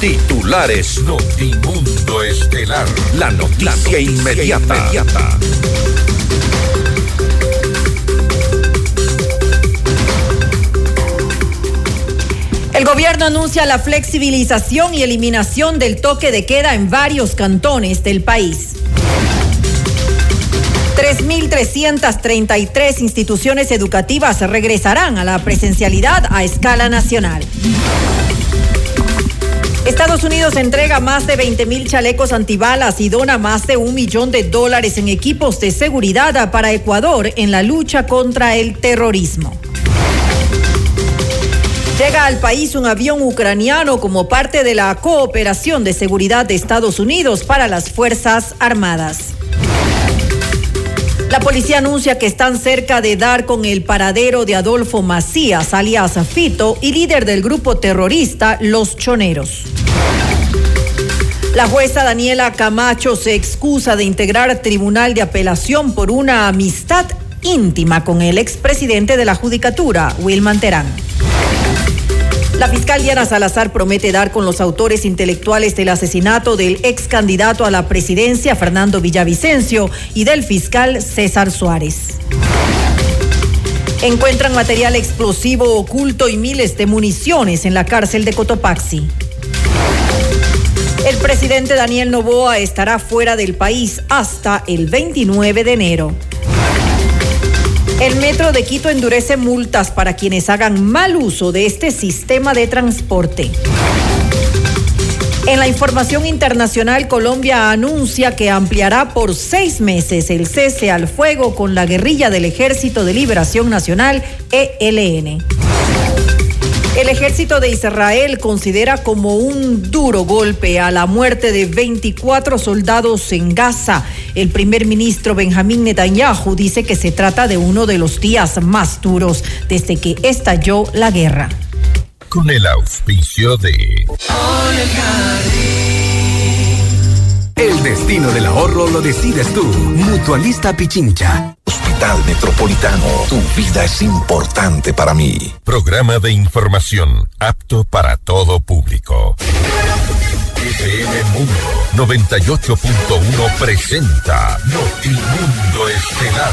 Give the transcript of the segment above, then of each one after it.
Titulares Notimundo Estelar. La noticia, inmediata. El gobierno anuncia la flexibilización y eliminación del toque de queda en varios cantones del país. 3.333 instituciones educativas regresarán a la presencialidad a escala nacional. Estados Unidos entrega más de 20 mil chalecos antibalas y dona más de un millón de dólares en equipos de seguridad para Ecuador en la lucha contra el terrorismo. Llega al país un avión ucraniano como parte de la cooperación de seguridad de Estados Unidos para las Fuerzas Armadas. La policía anuncia que están cerca de dar con el paradero de Adolfo Macías, alias Fito, y líder del grupo terrorista Los Choneros. La jueza Daniela Camacho se excusa de integrar tribunal de apelación por una amistad íntima con el expresidente de la Judicatura, Wilman Terán. La fiscal Diana Salazar promete dar con los autores intelectuales del asesinato del ex candidato a la presidencia Fernando Villavicencio y del fiscal César Suárez. Encuentran material explosivo oculto y miles de municiones en la cárcel de Cotopaxi. El presidente Daniel Novoa estará fuera del país hasta el 29 de enero. El Metro de Quito endurece multas para quienes hagan mal uso de este sistema de transporte. En la información internacional, Colombia anuncia que ampliará por seis meses el cese al fuego con la guerrilla del Ejército de Liberación Nacional, ELN. El ejército de Israel considera como un duro golpe a la muerte de 24 soldados en Gaza. El primer ministro Benjamín Netanyahu dice que se trata de uno de los días más duros desde que estalló la guerra. Con el auspicio de... El destino del ahorro lo decides tú. Mutualista Pichincha. Hospital Metropolitano, tu vida es importante para mí. Programa de información apto para todo público. FM Mundo 98.1 presenta Notimundo Estelar.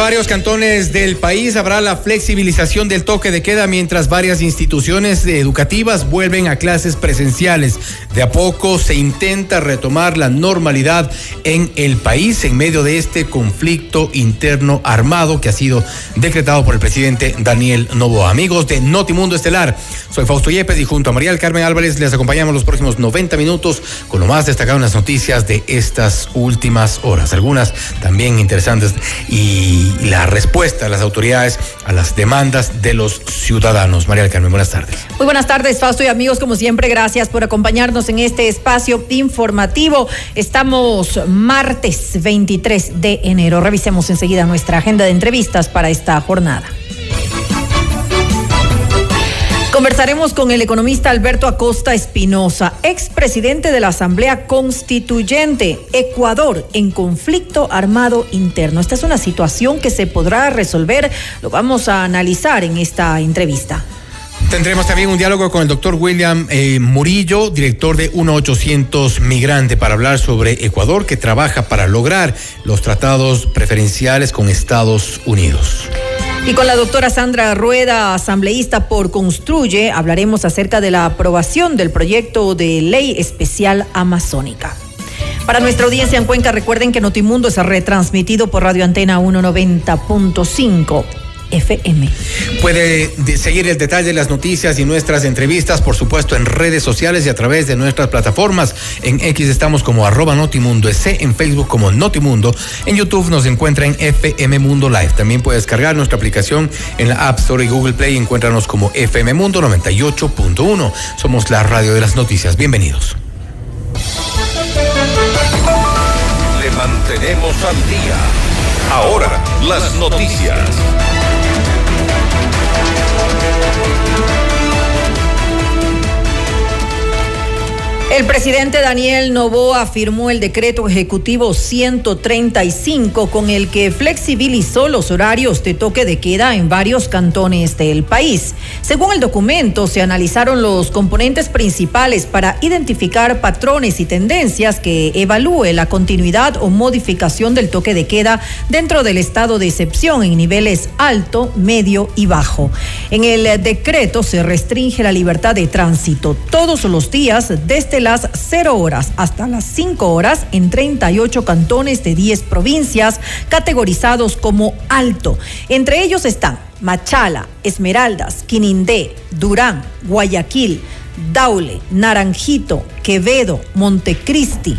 Varios cantones del país habrá la flexibilización del toque de queda mientras varias instituciones educativas vuelven a clases presenciales. De a poco se intenta retomar la normalidad en el país en medio de este conflicto interno armado que ha sido decretado por el presidente Daniel Novoa. Amigos de Notimundo Estelar, soy Fausto Yepes y junto a María del Carmen Álvarez les acompañamos los próximos 90 minutos con lo más destacado en las noticias de estas últimas horas. Algunas también interesantes y y la respuesta de las autoridades a las demandas de los ciudadanos. María del Carmen, buenas tardes. Muy buenas tardes, Fausto y amigos. Como siempre, gracias por acompañarnos en este espacio informativo. Estamos martes 23 de enero. Revisemos enseguida nuestra agenda de entrevistas para esta jornada. Conversaremos con el economista Alberto Acosta Espinosa, expresidente de la Asamblea Constituyente, Ecuador en conflicto armado interno. Esta es una situación que se podrá resolver, lo vamos a analizar en esta entrevista. Tendremos también un diálogo con el doctor William eh, Murillo, director de 1800 Migrante, para hablar sobre Ecuador, que trabaja para lograr los tratados preferenciales con Estados Unidos. Y con la doctora Sandra Rueda, asambleísta por Construye, hablaremos acerca de la aprobación del proyecto de ley especial amazónica. Para nuestra audiencia en Cuenca, recuerden que Notimundo es retransmitido por Radio Antena 190.5 FM. Puede seguir el detalle de las noticias y nuestras entrevistas, por supuesto, en redes sociales y a través de nuestras plataformas. En X estamos como arroba Notimundo S, en Facebook como Notimundo, en YouTube nos encuentra en FM Mundo Live. También puede descargar nuestra aplicación en la App Store y Google Play. Encuéntranos como FM Mundo 98.1. Somos la radio de las noticias. Bienvenidos. Le mantenemos al día. Ahora, las noticias. El presidente Daniel Novoa firmó el decreto ejecutivo 135 con el que flexibilizó los horarios de toque de queda en varios cantones del país. Según el documento, se analizaron los componentes principales para identificar patrones y tendencias que evalúe la continuidad o modificación del toque de queda dentro del estado de excepción en niveles alto, medio y bajo. En el decreto se restringe la libertad de tránsito todos los días desde las 0 horas hasta las 5 horas en 38 cantones de 10 provincias categorizados como alto. Entre ellos están Machala, Esmeraldas, Quinindé, Durán, Guayaquil, Daule, Naranjito, Quevedo, Montecristi,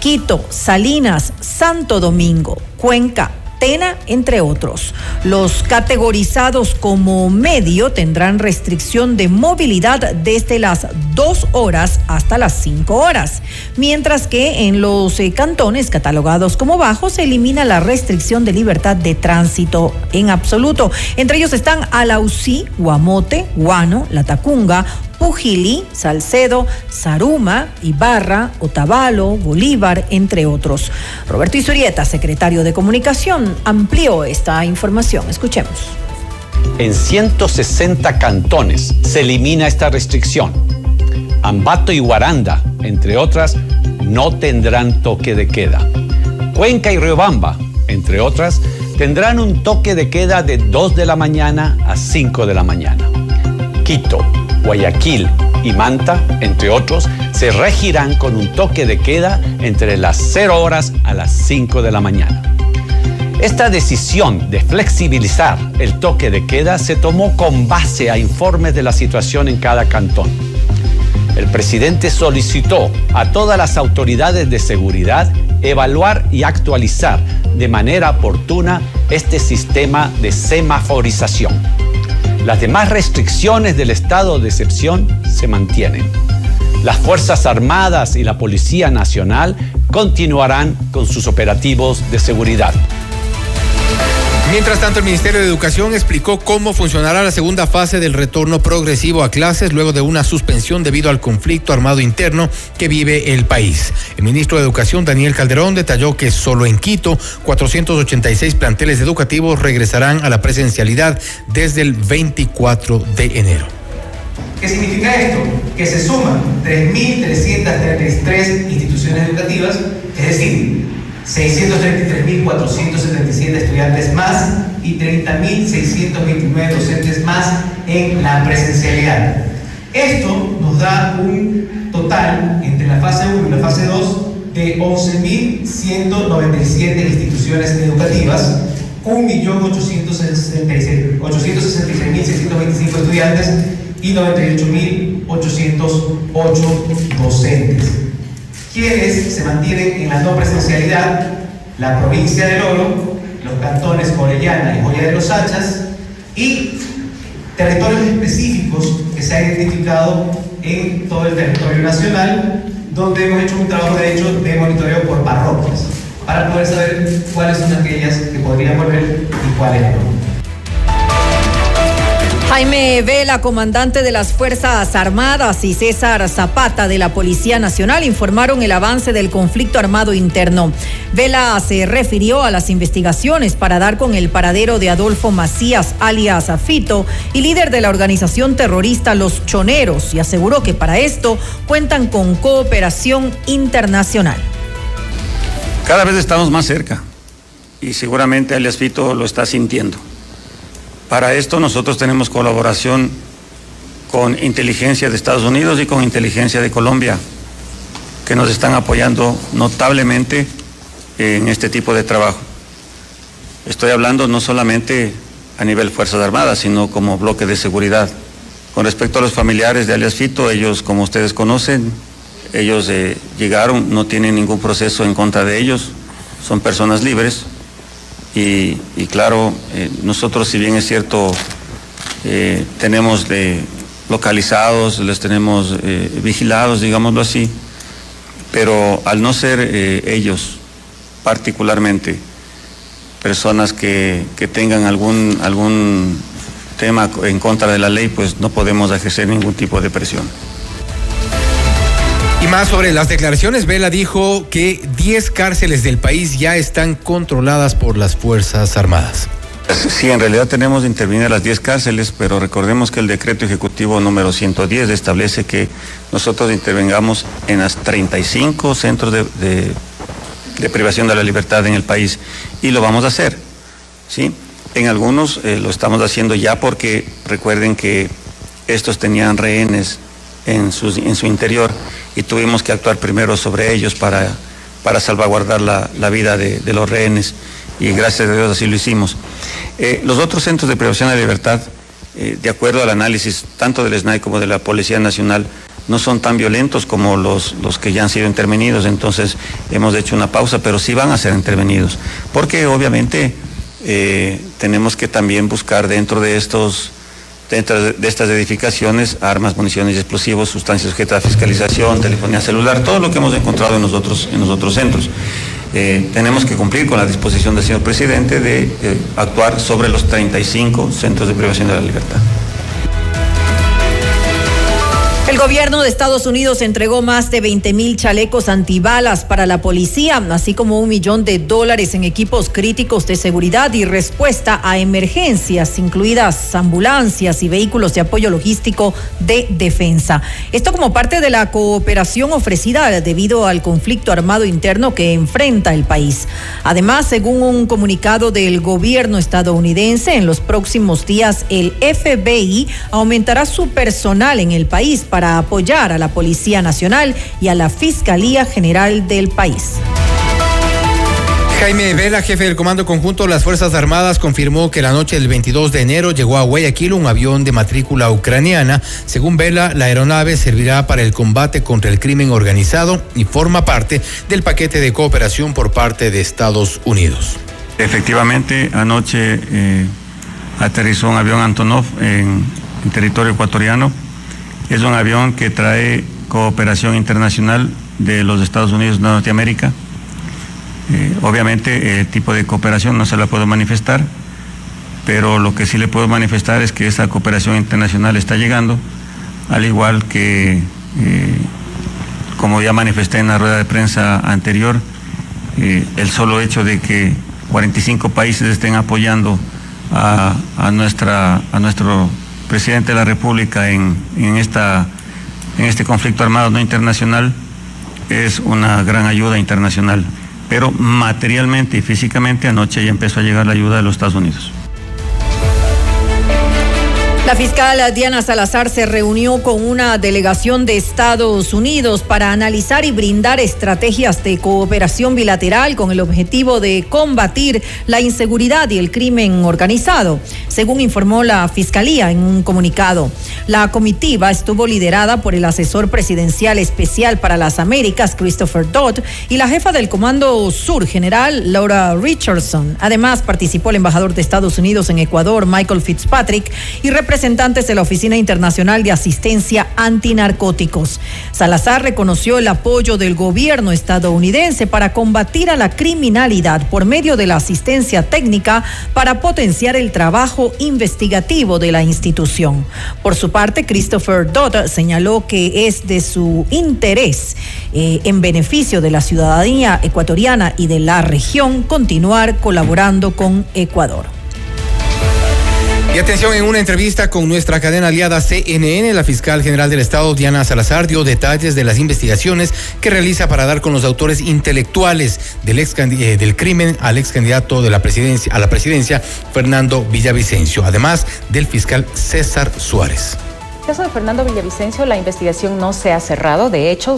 Quito, Salinas, Santo Domingo, Cuenca, entre otros. Los categorizados como medio tendrán restricción de movilidad desde las dos horas hasta las cinco horas, mientras que en los eh, cantones catalogados como bajos se elimina la restricción de libertad de tránsito en absoluto. Entre ellos están Alausí, Guamote, Guano, La Tacunga, Pujilí, Salcedo, Saruma, Ibarra, Otavalo, Bolívar, entre otros. Roberto Isurieta, secretario de Comunicación, amplió esta información. Escuchemos. En 160 cantones se elimina esta restricción. Ambato y Guaranda, entre otras, no tendrán toque de queda. Cuenca y Riobamba, entre otras, tendrán un toque de queda de 2 de la mañana a 5 de la mañana. Quito, Guayaquil y Manta, entre otros, se regirán con un toque de queda entre las 0 horas a las 5 de la mañana. Esta decisión de flexibilizar el toque de queda se tomó con base a informes de la situación en cada cantón. El presidente solicitó a todas las autoridades de seguridad evaluar y actualizar de manera oportuna este sistema de semaforización. Las demás restricciones del estado de excepción se mantienen. Las Fuerzas Armadas y la Policía Nacional continuarán con sus operativos de seguridad. Mientras tanto, el Ministerio de Educación explicó cómo funcionará la segunda fase del retorno progresivo a clases luego de una suspensión debido al conflicto armado interno que vive el país. El ministro de Educación, Daniel Calderón, detalló que solo en Quito, 486 planteles educativos regresarán a la presencialidad desde el 24 de enero. ¿Qué significa esto? Que se suman 3.333 instituciones educativas, es decir, 633.477 estudiantes más y 30.629 docentes más en la presencialidad. Esto nos da un total entre la fase 1 y la fase 2 de 11.197 instituciones educativas, 1.866.625 estudiantes y 98.808 docentes quienes se mantienen en la no presencialidad, la provincia del Oro, los cantones Orellana y Joya de los Hachas y territorios específicos que se han identificado en todo el territorio nacional, donde hemos hecho un trabajo de hecho de monitoreo por parroquias, para poder saber cuáles son aquellas que podrían volver y cuáles no. Jaime Vela, comandante de las Fuerzas Armadas, y César Zapata de la Policía Nacional informaron el avance del conflicto armado interno. Vela se refirió a las investigaciones para dar con el paradero de Adolfo Macías, alias Afito, y líder de la organización terrorista Los Choneros, y aseguró que para esto cuentan con cooperación internacional. Cada vez estamos más cerca y seguramente alias Fito lo está sintiendo. Para esto nosotros tenemos colaboración con inteligencia de Estados Unidos y con inteligencia de Colombia, que nos están apoyando notablemente en este tipo de trabajo. Estoy hablando no solamente a nivel Fuerzas Armadas, sino como bloque de seguridad. Con respecto a los familiares de alias Fito, ellos, como ustedes conocen, ellos eh, llegaron, no tienen ningún proceso en contra de ellos, son personas libres. Y, claro, eh, nosotros, si bien es cierto, eh, tenemos localizados, les tenemos vigilados, digámoslo así, pero al no ser ellos particularmente personas que, que tengan algún, algún tema en contra de la ley, pues no podemos ejercer ningún tipo de presión. Y más sobre las declaraciones, Vela dijo que 10 cárceles del país ya están controladas por las Fuerzas Armadas. Sí, en realidad tenemos de intervenir las 10 cárceles, pero recordemos que el decreto ejecutivo número 110 establece que nosotros intervengamos en las 35 centros de, privación de la libertad en el país y lo vamos a hacer. ¿sí? En algunos eh, lo estamos haciendo ya porque recuerden que estos tenían rehenes en su, en su interior y tuvimos que actuar primero sobre ellos para, para salvaguardar la, vida de, los rehenes y gracias a Dios así lo hicimos. Eh, los otros centros de privación de libertad, eh, de acuerdo al análisis tanto del SNAI como de la Policía Nacional, no son tan violentos como los, los que ya han sido intervenidos, entonces hemos hecho una pausa, pero sí van a ser intervenidos, porque obviamente eh, tenemos que también buscar dentro de estos dentro de estas edificaciones armas, municiones y explosivos, sustancias sujetas a fiscalización, telefonía celular, todo lo que hemos encontrado en los otros, en centros. Eh, tenemos que cumplir con la disposición del señor presidente de eh, actuar sobre los 35 centros de privación de la libertad. El gobierno de Estados Unidos entregó más de 20 mil chalecos antibalas para la policía, así como un millón de dólares en equipos críticos de seguridad y respuesta a emergencias, incluidas ambulancias y vehículos de apoyo logístico de defensa. Esto como parte de la cooperación ofrecida debido al conflicto armado interno que enfrenta el país. Además, según un comunicado del gobierno estadounidense, en los próximos días el FBI aumentará su personal en el país para apoyar a la Policía Nacional y a la Fiscalía General del país. Jaime Vela, jefe del Comando Conjunto de las Fuerzas Armadas, confirmó que la noche del 22 de enero llegó a Guayaquil un avión de matrícula ucraniana. Según Vela, la aeronave servirá para el combate contra el crimen organizado y forma parte del paquete de cooperación por parte de Estados Unidos. Efectivamente, anoche eh, aterrizó un avión Antonov en territorio ecuatoriano es un avión que trae cooperación internacional de los Estados Unidos de Norteamérica. Eh, obviamente el tipo de cooperación no se la puedo manifestar, pero lo que sí le puedo manifestar es que esa cooperación internacional está llegando, al igual que, eh, como ya manifesté en la rueda de prensa anterior, eh, el solo hecho de que 45 países estén apoyando a, nuestra, a nuestro presidente de la República en, esta, en este conflicto armado no internacional es una gran ayuda internacional. Pero materialmente y físicamente anoche ya empezó a llegar la ayuda de los Estados Unidos. La fiscal Diana Salazar se reunió con una delegación de Estados Unidos para analizar y brindar estrategias de cooperación bilateral con el objetivo de combatir la inseguridad y el crimen organizado, según informó la Fiscalía en un comunicado. La comitiva estuvo liderada por el asesor presidencial especial para las Américas, Christopher Dodd, y la jefa del Comando Sur General, Laura Richardson. Además, participó el embajador de Estados Unidos en Ecuador, Michael Fitzpatrick, y representantes de la Oficina Internacional de Asistencia Antinarcóticos. Salazar reconoció el apoyo del gobierno estadounidense para combatir a la criminalidad por medio de la asistencia técnica para potenciar el trabajo investigativo de la institución. Por su parte, Christopher Dodd señaló que es de su interés eh, en beneficio de la ciudadanía ecuatoriana y de la región continuar colaborando con Ecuador. Y atención, en una entrevista con nuestra cadena aliada CNN, la fiscal general del Estado, Diana Salazar, dio detalles de las investigaciones que realiza para dar con los autores intelectuales del, eh, crimen al ex candidato de la presidencia, a la presidencia, Fernando Villavicencio, además del fiscal César Suárez. En el caso de Fernando Villavicencio, la investigación no se ha cerrado. De hecho,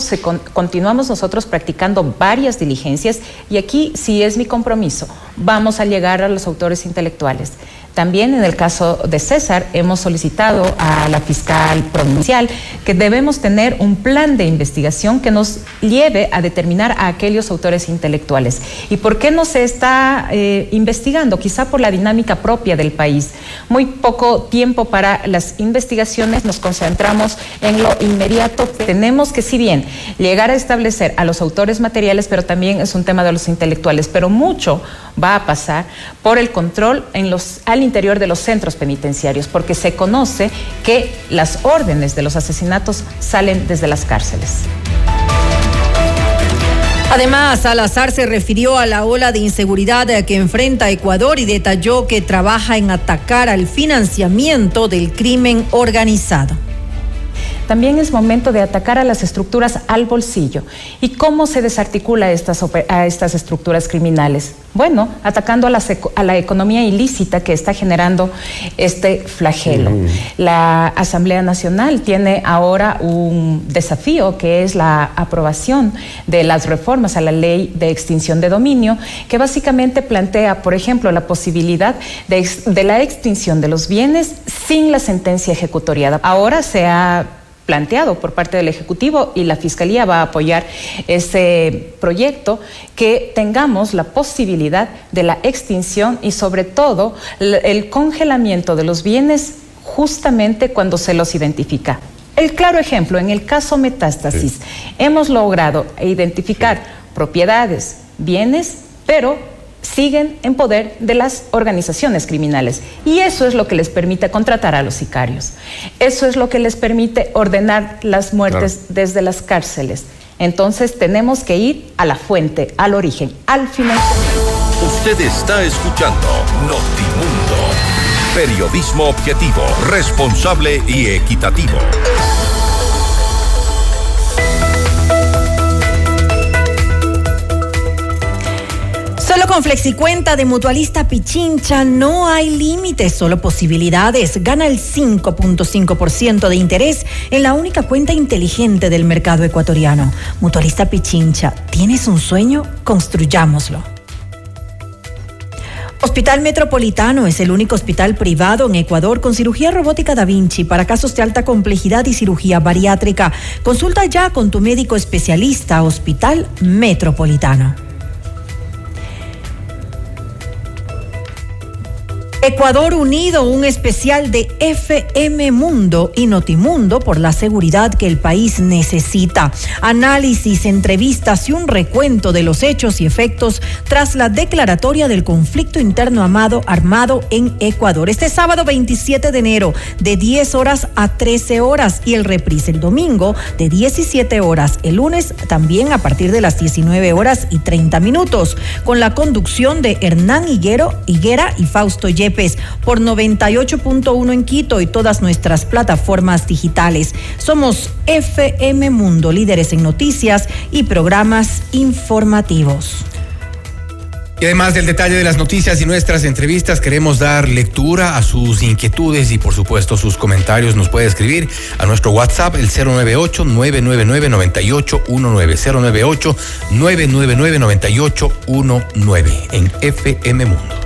continuamos nosotros practicando varias diligencias y aquí sí es mi compromiso. Vamos a llegar a los autores intelectuales. También en el caso de César hemos solicitado a la fiscal provincial que debemos tener un plan de investigación que nos lleve a determinar a aquellos autores intelectuales. ¿Y por qué no se está eh, investigando? Quizá por la dinámica propia del país. Muy poco tiempo para las investigaciones, nos concentramos en lo inmediato. Tenemos que, si bien, llegar a establecer a los autores materiales, pero también es un tema de los intelectuales, pero mucho va a pasar por el control en los, al interior de los centros penitenciarios, porque se conoce que las órdenes de los asesinatos salen desde las cárceles. Además, Salazar se refirió a la ola de inseguridad que enfrenta Ecuador y detalló que trabaja en atacar al financiamiento del crimen organizado. También es momento de atacar a las estructuras al bolsillo. ¿Y cómo se desarticula estas, a estas estructuras criminales? Bueno, atacando a la, a la, economía ilícita que está generando este flagelo. La Asamblea Nacional tiene ahora un desafío que es la aprobación de las reformas a la ley de extinción de dominio, que básicamente plantea, por ejemplo, la posibilidad de, de la extinción de los bienes sin la sentencia ejecutoriada. Ahora se ha planteado por parte del Ejecutivo y la Fiscalía va a apoyar ese proyecto, que tengamos la posibilidad de la extinción y sobre todo el congelamiento de los bienes justamente cuando se los identifica. El claro ejemplo, en el caso metástasis, hemos logrado identificar propiedades, bienes, pero siguen en poder de las organizaciones criminales. Y eso es lo que les permite contratar a los sicarios. Eso es lo que les permite ordenar las muertes desde las cárceles. Entonces tenemos que ir a la fuente, al origen, al final. Usted está escuchando Notimundo. Periodismo objetivo, responsable y equitativo. Solo con FlexiCuenta de Mutualista Pichincha no hay límites, solo posibilidades. Gana el 5.5% de interés en la única cuenta inteligente del mercado ecuatoriano. Mutualista Pichincha, ¿tienes un sueño? Construyámoslo. Hospital Metropolitano es el único hospital privado en Ecuador con cirugía robótica Da Vinci para casos de alta complejidad y cirugía bariátrica. Consulta ya con tu médico especialista, Hospital Metropolitano. Ecuador Unido, un especial de FM Mundo y Notimundo por la seguridad que el país necesita. Análisis, entrevistas y un recuento de los hechos y efectos tras la declaratoria del conflicto interno amado, armado en Ecuador. Este sábado 27 de enero, de 10 horas a 13 horas y el reprise el domingo de 17 horas. El lunes también a partir de las 19 horas y 30 minutos, con la conducción de Hernán Higuero, Higuera y Fausto Por 98.1 en Quito y todas nuestras plataformas digitales. Somos FM Mundo, líderes en noticias y programas informativos. Y además del detalle de las noticias y nuestras entrevistas, queremos dar lectura a sus inquietudes y por supuesto sus comentarios. Nos puede escribir a nuestro WhatsApp el 098-999-9819. 098-999-9819 en FM Mundo.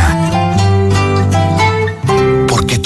América.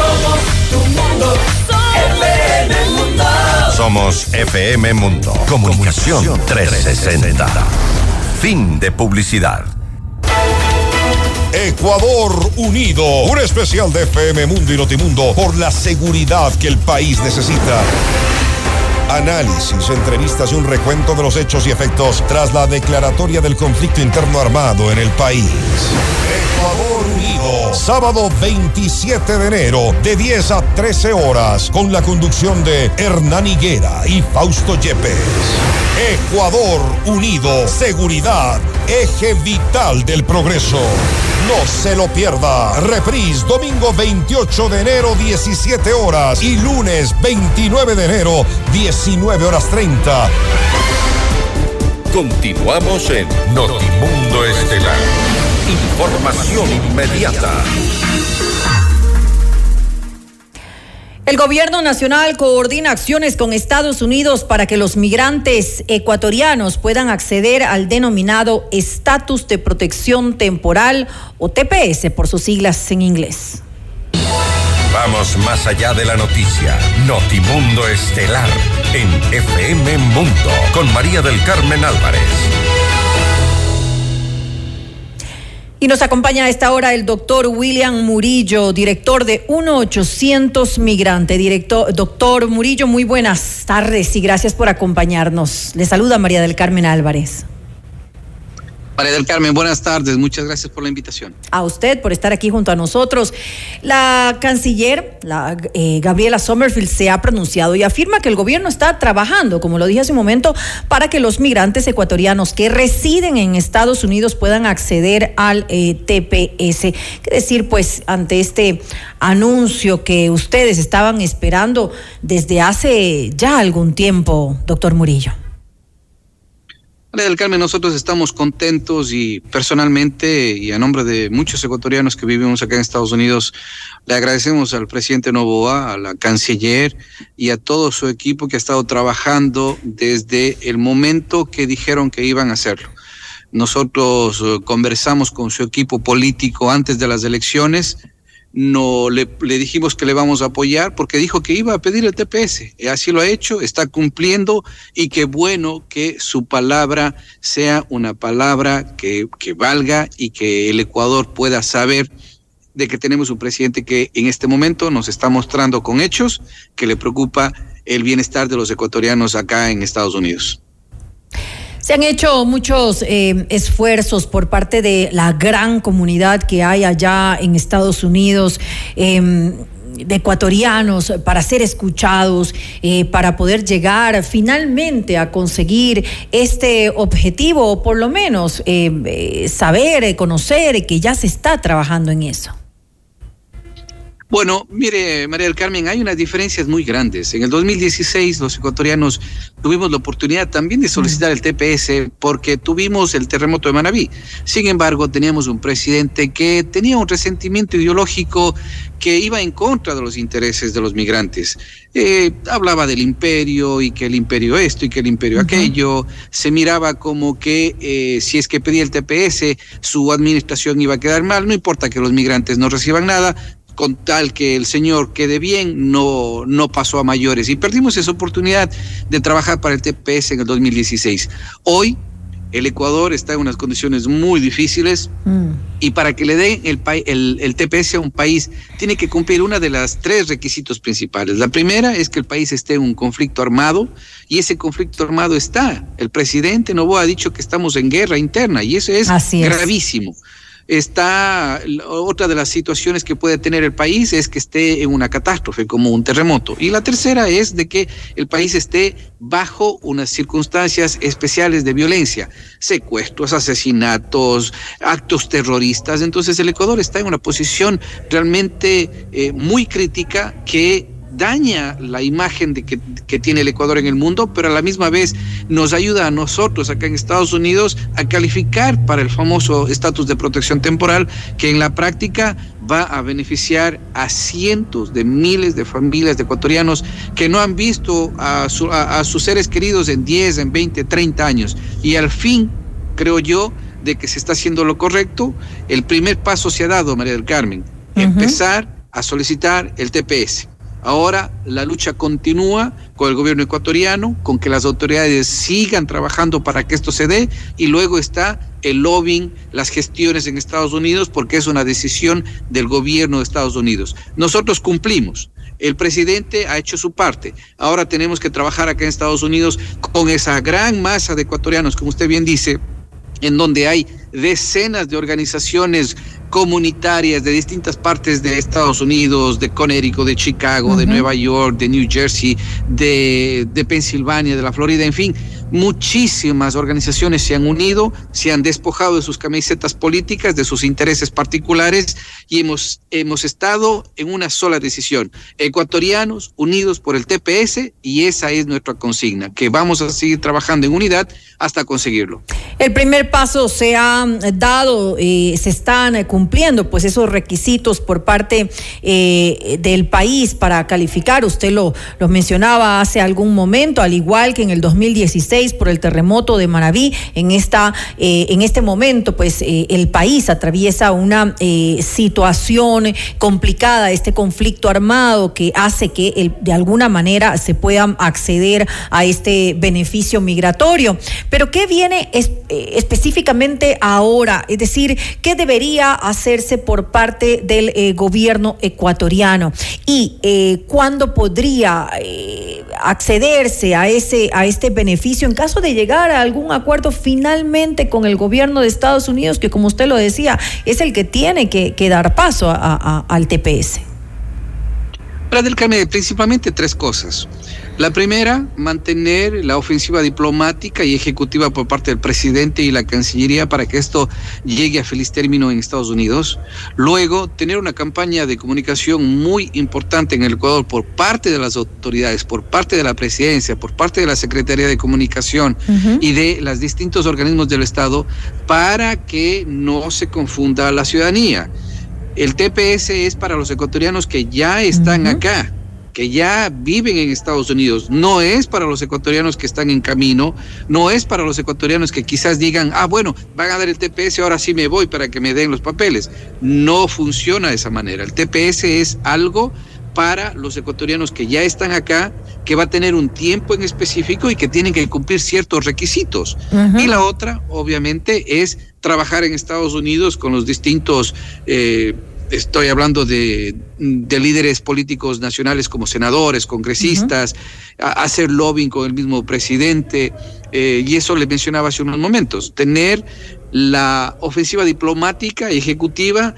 Somos tu mundo, FM Mundo. Somos FM Mundo. Comunicación 360. Fin de publicidad. Ecuador Unido, un especial de FM Mundo y Notimundo por la seguridad que el país necesita. Análisis, entrevistas y un recuento de los hechos y efectos tras la declaratoria del conflicto interno armado en el país. Ecuador Unido, sábado 27 de enero, de 10 a 13 horas, con la conducción de Hernán Higuera y Fausto Yepes. Ecuador Unido, seguridad, eje vital del progreso. No se lo pierda. Reprise domingo 28 de enero 17 horas y lunes 29 de enero 19 horas 30. Continuamos en Notimundo Estelar. Información inmediata. El gobierno nacional coordina acciones con Estados Unidos para que los migrantes ecuatorianos puedan acceder al denominado estatus de protección temporal o TPS por sus siglas en inglés. Vamos más allá de la noticia. Notimundo Estelar en FM Mundo con María del Carmen Álvarez. Y nos acompaña a esta hora el doctor William Murillo, director de 1-800 Migrante. Director, doctor Murillo, muy buenas tardes y gracias por acompañarnos. Le saluda María del Carmen Álvarez. María del Carmen, buenas tardes. Muchas gracias por la invitación. A usted por estar aquí junto a nosotros. La canciller, la, eh, Gabriela Sommerfield, se ha pronunciado y afirma que el gobierno está trabajando, como lo dije hace un momento, para que los migrantes ecuatorianos que residen en Estados Unidos puedan acceder al eh, TPS. ¿Qué decir, pues, ante este anuncio que ustedes estaban esperando desde hace ya algún tiempo, doctor Murillo? María del Carmen, nosotros estamos contentos y personalmente y a nombre de muchos ecuatorianos que vivimos acá en Estados Unidos, le agradecemos al presidente Novoa, a la canciller y a todo su equipo que ha estado trabajando desde el momento que dijeron que iban a hacerlo. Nosotros eh, conversamos con su equipo político antes de las elecciones no le, le, dijimos que le vamos a apoyar porque dijo que iba a pedir el TPS. Y así lo ha hecho, está cumpliendo y qué bueno que su palabra sea una palabra que, que valga y que el Ecuador pueda saber de que tenemos un presidente que en este momento nos está mostrando con hechos que le preocupa el bienestar de los ecuatorianos acá en Estados Unidos. Se han hecho muchos eh, esfuerzos por parte de la gran comunidad que hay allá en Estados Unidos. Eh, de ecuatorianos para ser escuchados, eh, para poder llegar finalmente a conseguir este objetivo, o por lo menos eh, saber, conocer que ya se está trabajando en eso. Bueno, mire, María del Carmen, hay unas diferencias muy grandes. En el 2016 los ecuatorianos tuvimos la oportunidad también de solicitar el TPS porque tuvimos el terremoto de Manabí. Sin embargo, teníamos un presidente que tenía un resentimiento ideológico que iba en contra de los intereses de los migrantes. Eh, hablaba del imperio y que el imperio esto y que el imperio uh -huh. aquello. Se miraba como que eh, si es que pedía el TPS, su administración iba a quedar mal. No importa que los migrantes no reciban nada, con tal que el señor quede bien, no, no pasó a mayores. Y perdimos esa oportunidad de trabajar para el TPS en el 2016. Hoy el Ecuador está en unas condiciones muy difíciles mm. y para que le den el, el, el, TPS a un país tiene que cumplir una de las tres requisitos principales. La primera es que el país esté en un conflicto armado y ese conflicto armado está. El presidente Novoa ha dicho que estamos en guerra interna y eso es, es. gravísimo. Está otra de las situaciones que puede tener el país es que esté en una catástrofe como un terremoto. Y la tercera es de que el país esté bajo unas circunstancias especiales de violencia, secuestros, asesinatos, actos terroristas. Entonces el Ecuador está en una posición realmente eh, muy crítica que daña la imagen de que, que, tiene el Ecuador en el mundo, pero a la misma vez nos ayuda a nosotros acá en Estados Unidos a calificar para el famoso estatus de protección temporal que en la práctica va a beneficiar a cientos de miles de familias de ecuatorianos que no han visto a, su, a, a sus seres queridos en 10, en 20, 30 años. Y al fin, creo yo, de que se está haciendo lo correcto, el primer paso se ha dado, María del Carmen, uh -huh. empezar a solicitar el TPS. Ahora la lucha continúa con el gobierno ecuatoriano, con que las autoridades sigan trabajando para que esto se dé y luego está el lobbying, las gestiones en Estados Unidos, porque es una decisión del gobierno de Estados Unidos. Nosotros cumplimos. El presidente ha hecho su parte. Ahora tenemos que trabajar acá en Estados Unidos con esa gran masa de ecuatorianos, como usted bien dice, en donde hay decenas de organizaciones comunitarias de distintas partes de Estados Unidos, de Connecticut, de Chicago, uh -huh. de Nueva York, de New Jersey, de, de Pensilvania, de la Florida, en fin, muchísimas organizaciones se han unido, se han despojado de sus camisetas políticas, de sus intereses particulares y hemos, hemos estado en una sola decisión, ecuatorianos unidos por el TPS y esa es nuestra consigna, que vamos a seguir trabajando en unidad hasta conseguirlo. El primer paso se ha dado, eh, se están cumpliendo pues esos requisitos por parte eh, del país para calificar, usted lo, lo mencionaba hace algún momento, al igual que en el 2016 por el terremoto de Maraví, en, esta, eh, en este momento pues eh, el país atraviesa una situación complicada, este conflicto armado que hace que de alguna manera se pueda acceder a este beneficio migratorio. Pero ¿qué viene es, específicamente ahora? Es decir, ¿qué debería hacerse por parte del eh, gobierno ecuatoriano y eh, cuándo podría eh, accederse a ese a este beneficio en caso de llegar a algún acuerdo finalmente con el gobierno de Estados Unidos que como usted lo decía es el que tiene que, que dar paso a, al TPS. Para del Carmen, principalmente tres cosas. La primera, mantener la ofensiva diplomática y ejecutiva por parte del presidente y la Cancillería para que esto llegue a feliz término en Estados Unidos. Luego, tener una campaña de comunicación muy importante en el Ecuador por parte de las autoridades, por parte de la presidencia, por parte de la Secretaría de Comunicación uh -huh. y de los distintos organismos del Estado para que no se confunda la ciudadanía. El TPS es para los ecuatorianos que ya están uh -huh. acá que ya viven en Estados Unidos, no es para los ecuatorianos que están en camino, no es para los ecuatorianos que quizás digan, ah, bueno, van a dar el TPS, ahora sí me voy para que me den los papeles. No funciona de esa manera. El TPS es algo para los ecuatorianos que ya están acá, que va a tener un tiempo en específico y que tienen que cumplir ciertos requisitos. Uh -huh. Y la otra, obviamente, es trabajar en Estados Unidos con los distintos... Eh, estoy hablando de, de, líderes políticos nacionales como senadores, congresistas, uh -huh. hacer lobbying con el mismo presidente, eh, y eso le mencionaba hace unos momentos, tener la ofensiva diplomática y ejecutiva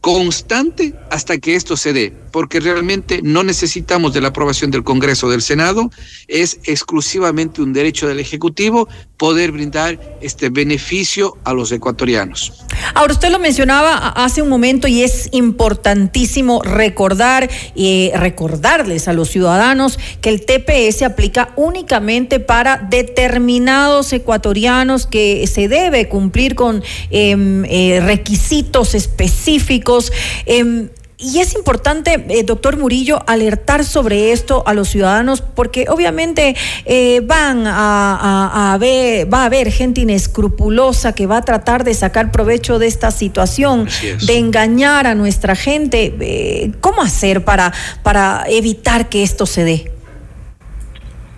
constante hasta que esto se dé, porque realmente no necesitamos de la aprobación del Congreso o del Senado, es exclusivamente un derecho del Ejecutivo poder brindar este beneficio a los ecuatorianos. Ahora, usted lo mencionaba hace un momento y es importantísimo recordar y eh, recordarles a los ciudadanos que el TPS aplica únicamente para determinados ecuatorianos que se debe cumplir con eh, eh, requisitos específicos eh, y es importante, eh, doctor Murillo, alertar sobre esto a los ciudadanos porque obviamente eh, van a, a, a, ver, va a haber gente inescrupulosa que va a tratar de sacar provecho de esta situación, de engañar a nuestra gente. Eh, ¿Cómo hacer para, para evitar que esto se dé?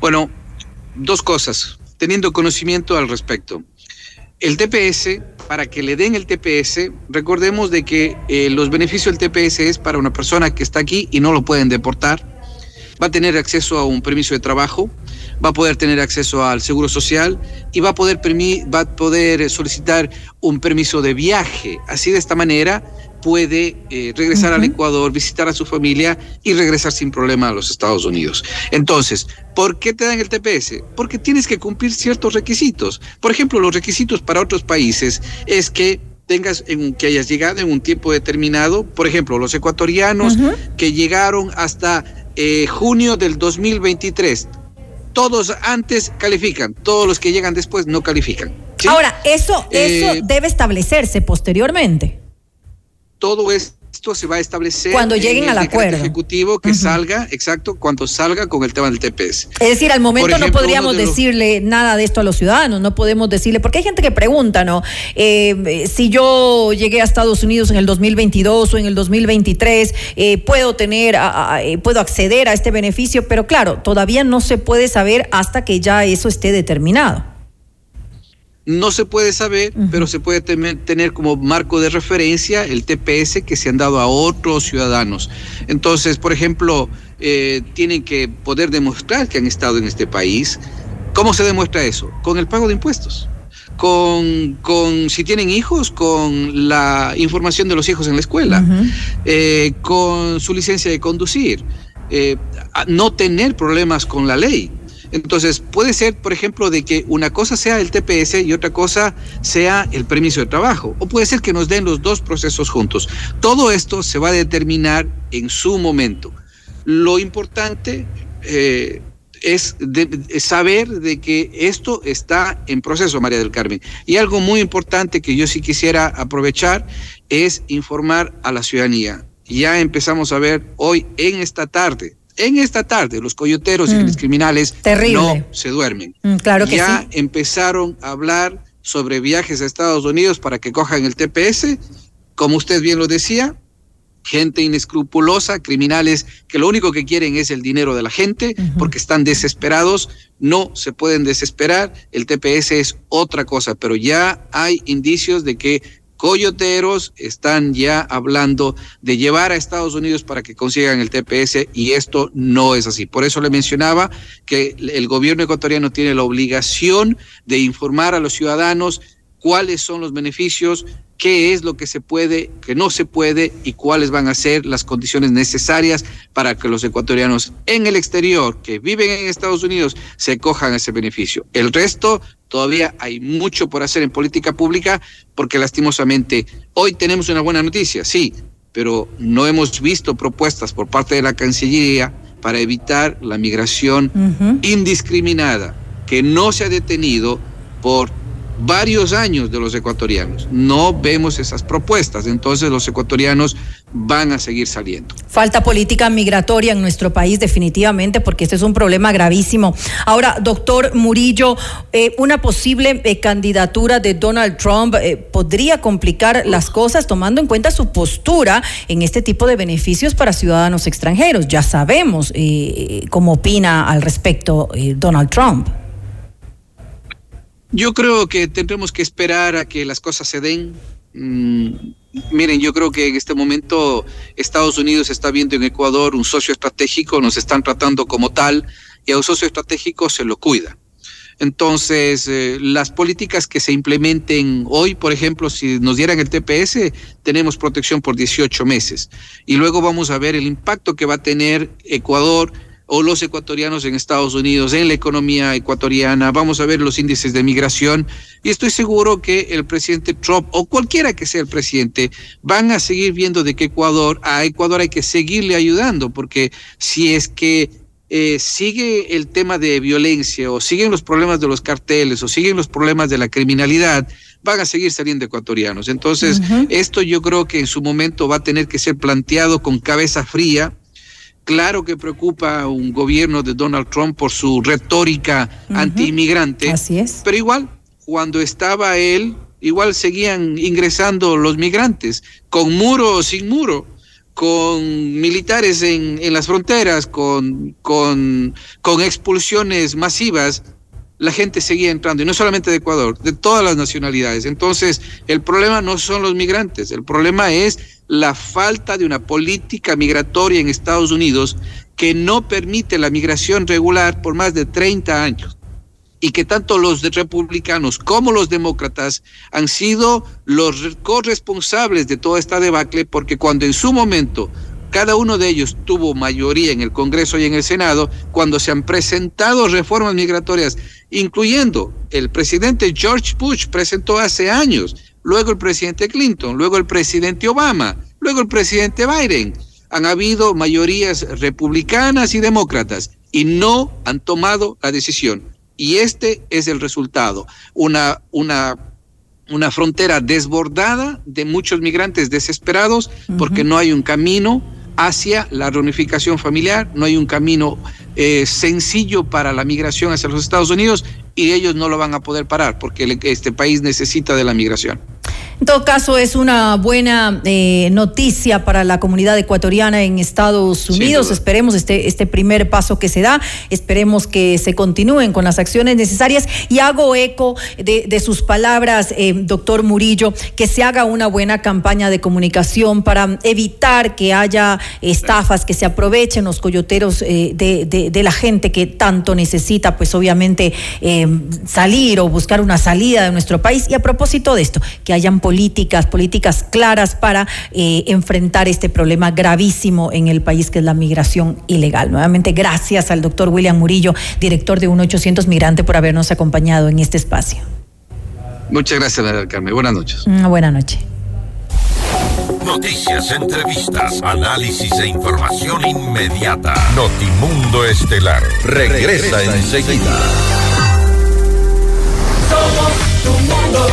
Bueno, dos cosas, teniendo conocimiento al respecto. El TPS, para que le den el TPS, recordemos de que eh, los beneficios del TPS es para una persona que está aquí y no lo pueden deportar. Va a tener acceso a un permiso de trabajo, va a poder tener acceso al seguro social y va a poder, va a poder solicitar un permiso de viaje. Así de esta manera puede eh, regresar al Ecuador, visitar a su familia y regresar sin problema a los Estados Unidos. Entonces, ¿por qué te dan el TPS? Porque tienes que cumplir ciertos requisitos. Por ejemplo, los requisitos para otros países es que tengas en, que hayas llegado en un tiempo determinado, por ejemplo, los ecuatorianos que llegaron hasta eh, junio del 2023, todos antes califican, todos los que llegan después no califican. Ahora, eso, eso eh, debe establecerse posteriormente todo esto se va a establecer cuando lleguen al acuerdo ejecutivo que salga, exacto, cuando salga con el tema del TPS. Es decir, al momento no podríamos decirle nada de esto a los ciudadanos, no podemos decirle, porque hay gente que pregunta, ¿no? Eh, si yo llegué a Estados Unidos en el 2022 o en el 2023, eh, puedo tener, eh, puedo acceder a este beneficio, pero claro, todavía no se puede saber hasta que ya eso esté determinado. No se puede saber, pero se puede tener como marco de referencia el TPS que se han dado a otros ciudadanos. Entonces, por ejemplo, eh, tienen que poder demostrar que han estado en este país. ¿Cómo se demuestra eso? Con el pago de impuestos. Con, con, si tienen hijos, con la información de los hijos en la escuela, eh, con su licencia de conducir, eh, no tener problemas con la ley. Entonces, puede ser, por ejemplo, de que una cosa sea el TPS y otra cosa sea el permiso de trabajo. O puede ser que nos den los dos procesos juntos. Todo esto se va a determinar en su momento. Lo importante eh, es, saber de que esto está en proceso, María del Carmen. Y algo muy importante que yo sí quisiera aprovechar es informar a la ciudadanía. Ya empezamos a ver hoy en esta tarde en esta tarde los coyoteros y mm. los criminales no se duermen. Mm, claro que ya empezaron a hablar sobre viajes a Estados Unidos para que cojan el TPS, como usted bien lo decía, gente inescrupulosa, criminales que lo único que quieren es el dinero de la gente porque están desesperados, no se pueden desesperar, el TPS es otra cosa, pero ya hay indicios de que coyoteros están ya hablando de llevar a Estados Unidos para que consigan el TPS y esto no es así. Por eso le mencionaba que el gobierno ecuatoriano tiene la obligación de informar a los ciudadanos cuáles son los beneficios, qué es lo que se puede, qué no se puede y cuáles van a ser las condiciones necesarias para que los ecuatorianos en el exterior que viven en Estados Unidos se cojan ese beneficio. El resto todavía hay mucho por hacer en política pública porque lastimosamente hoy tenemos una buena noticia, sí, pero no hemos visto propuestas por parte de la Cancillería para evitar la migración indiscriminada que no se ha detenido por varios años de los ecuatorianos. No vemos esas propuestas, entonces los ecuatorianos van a seguir saliendo. Falta política migratoria en nuestro país definitivamente porque este es un problema gravísimo. Ahora, doctor Murillo, eh, una posible eh, candidatura de Donald Trump eh, podría complicar las cosas tomando en cuenta su postura en este tipo de beneficios para ciudadanos extranjeros. Ya sabemos cómo opina al respecto Donald Trump. Yo creo que tendremos que esperar a que las cosas se den. Mm, miren, yo creo que en este momento Estados Unidos está viendo en Ecuador un socio estratégico, nos están tratando como tal y a un socio estratégico se lo cuida. Entonces, eh, las políticas que se implementen hoy, por ejemplo, si nos dieran el TPS, tenemos protección por 18 meses. Y luego vamos a ver el impacto que va a tener Ecuador o los ecuatorianos en Estados Unidos, en la economía ecuatoriana, vamos a ver los índices de migración. Y estoy seguro que el presidente Trump o cualquiera que sea el presidente van a seguir viendo de que Ecuador, a Ecuador hay que seguirle ayudando, porque si es que eh, sigue el tema de violencia o siguen los problemas de los carteles o siguen los problemas de la criminalidad, van a seguir saliendo ecuatorianos. Entonces, esto yo creo que en su momento va a tener que ser planteado con cabeza fría, Claro que preocupa a un gobierno de Donald Trump por su retórica anti-inmigrante. Así es. Pero igual, cuando estaba él, igual seguían ingresando los migrantes, con muro o sin muro, con militares en, en las fronteras, con, con, con expulsiones masivas la gente seguía entrando, y no solamente de Ecuador, de todas las nacionalidades. Entonces, el problema no son los migrantes, el problema es la falta de una política migratoria en Estados Unidos que no permite la migración regular por más de 30 años y que tanto los republicanos como los demócratas han sido los corresponsables de toda esta debacle porque cuando en su momento cada uno de ellos tuvo mayoría en el Congreso y en el Senado, cuando se han presentado reformas migratorias, incluyendo el presidente George Bush presentó hace años, luego el presidente Clinton, luego el presidente Obama, luego el presidente Biden, han habido mayorías republicanas y demócratas y no han tomado la decisión. Y este es el resultado, una, una, una frontera desbordada de muchos migrantes desesperados porque no hay un camino hacia la reunificación familiar, no hay un camino eh, sencillo para la migración hacia los Estados Unidos y ellos no lo van a poder parar porque este país necesita de la migración. En todo caso, es una buena eh, noticia para la comunidad ecuatoriana en Estados Unidos. Esperemos este, este primer paso que se da, esperemos que se continúen con las acciones necesarias y hago eco de, sus palabras, eh, doctor Murillo, que se haga una buena campaña de comunicación para evitar que haya estafas, que se aprovechen los coyoteros eh, de, de, la gente que tanto necesita, pues obviamente salir o buscar una salida de nuestro país. Y a propósito de esto, que hayan políticas, políticas claras para eh, enfrentar este problema gravísimo en el país que es la migración ilegal. Nuevamente, gracias al doctor William Murillo, director de 1-800 Migrante, por habernos acompañado en este espacio. Muchas gracias, Carmen. Buenas noches. Una buena noche. Noticias, entrevistas, análisis e información inmediata. Notimundo Estelar regresa, enseguida. Somos tu mundo.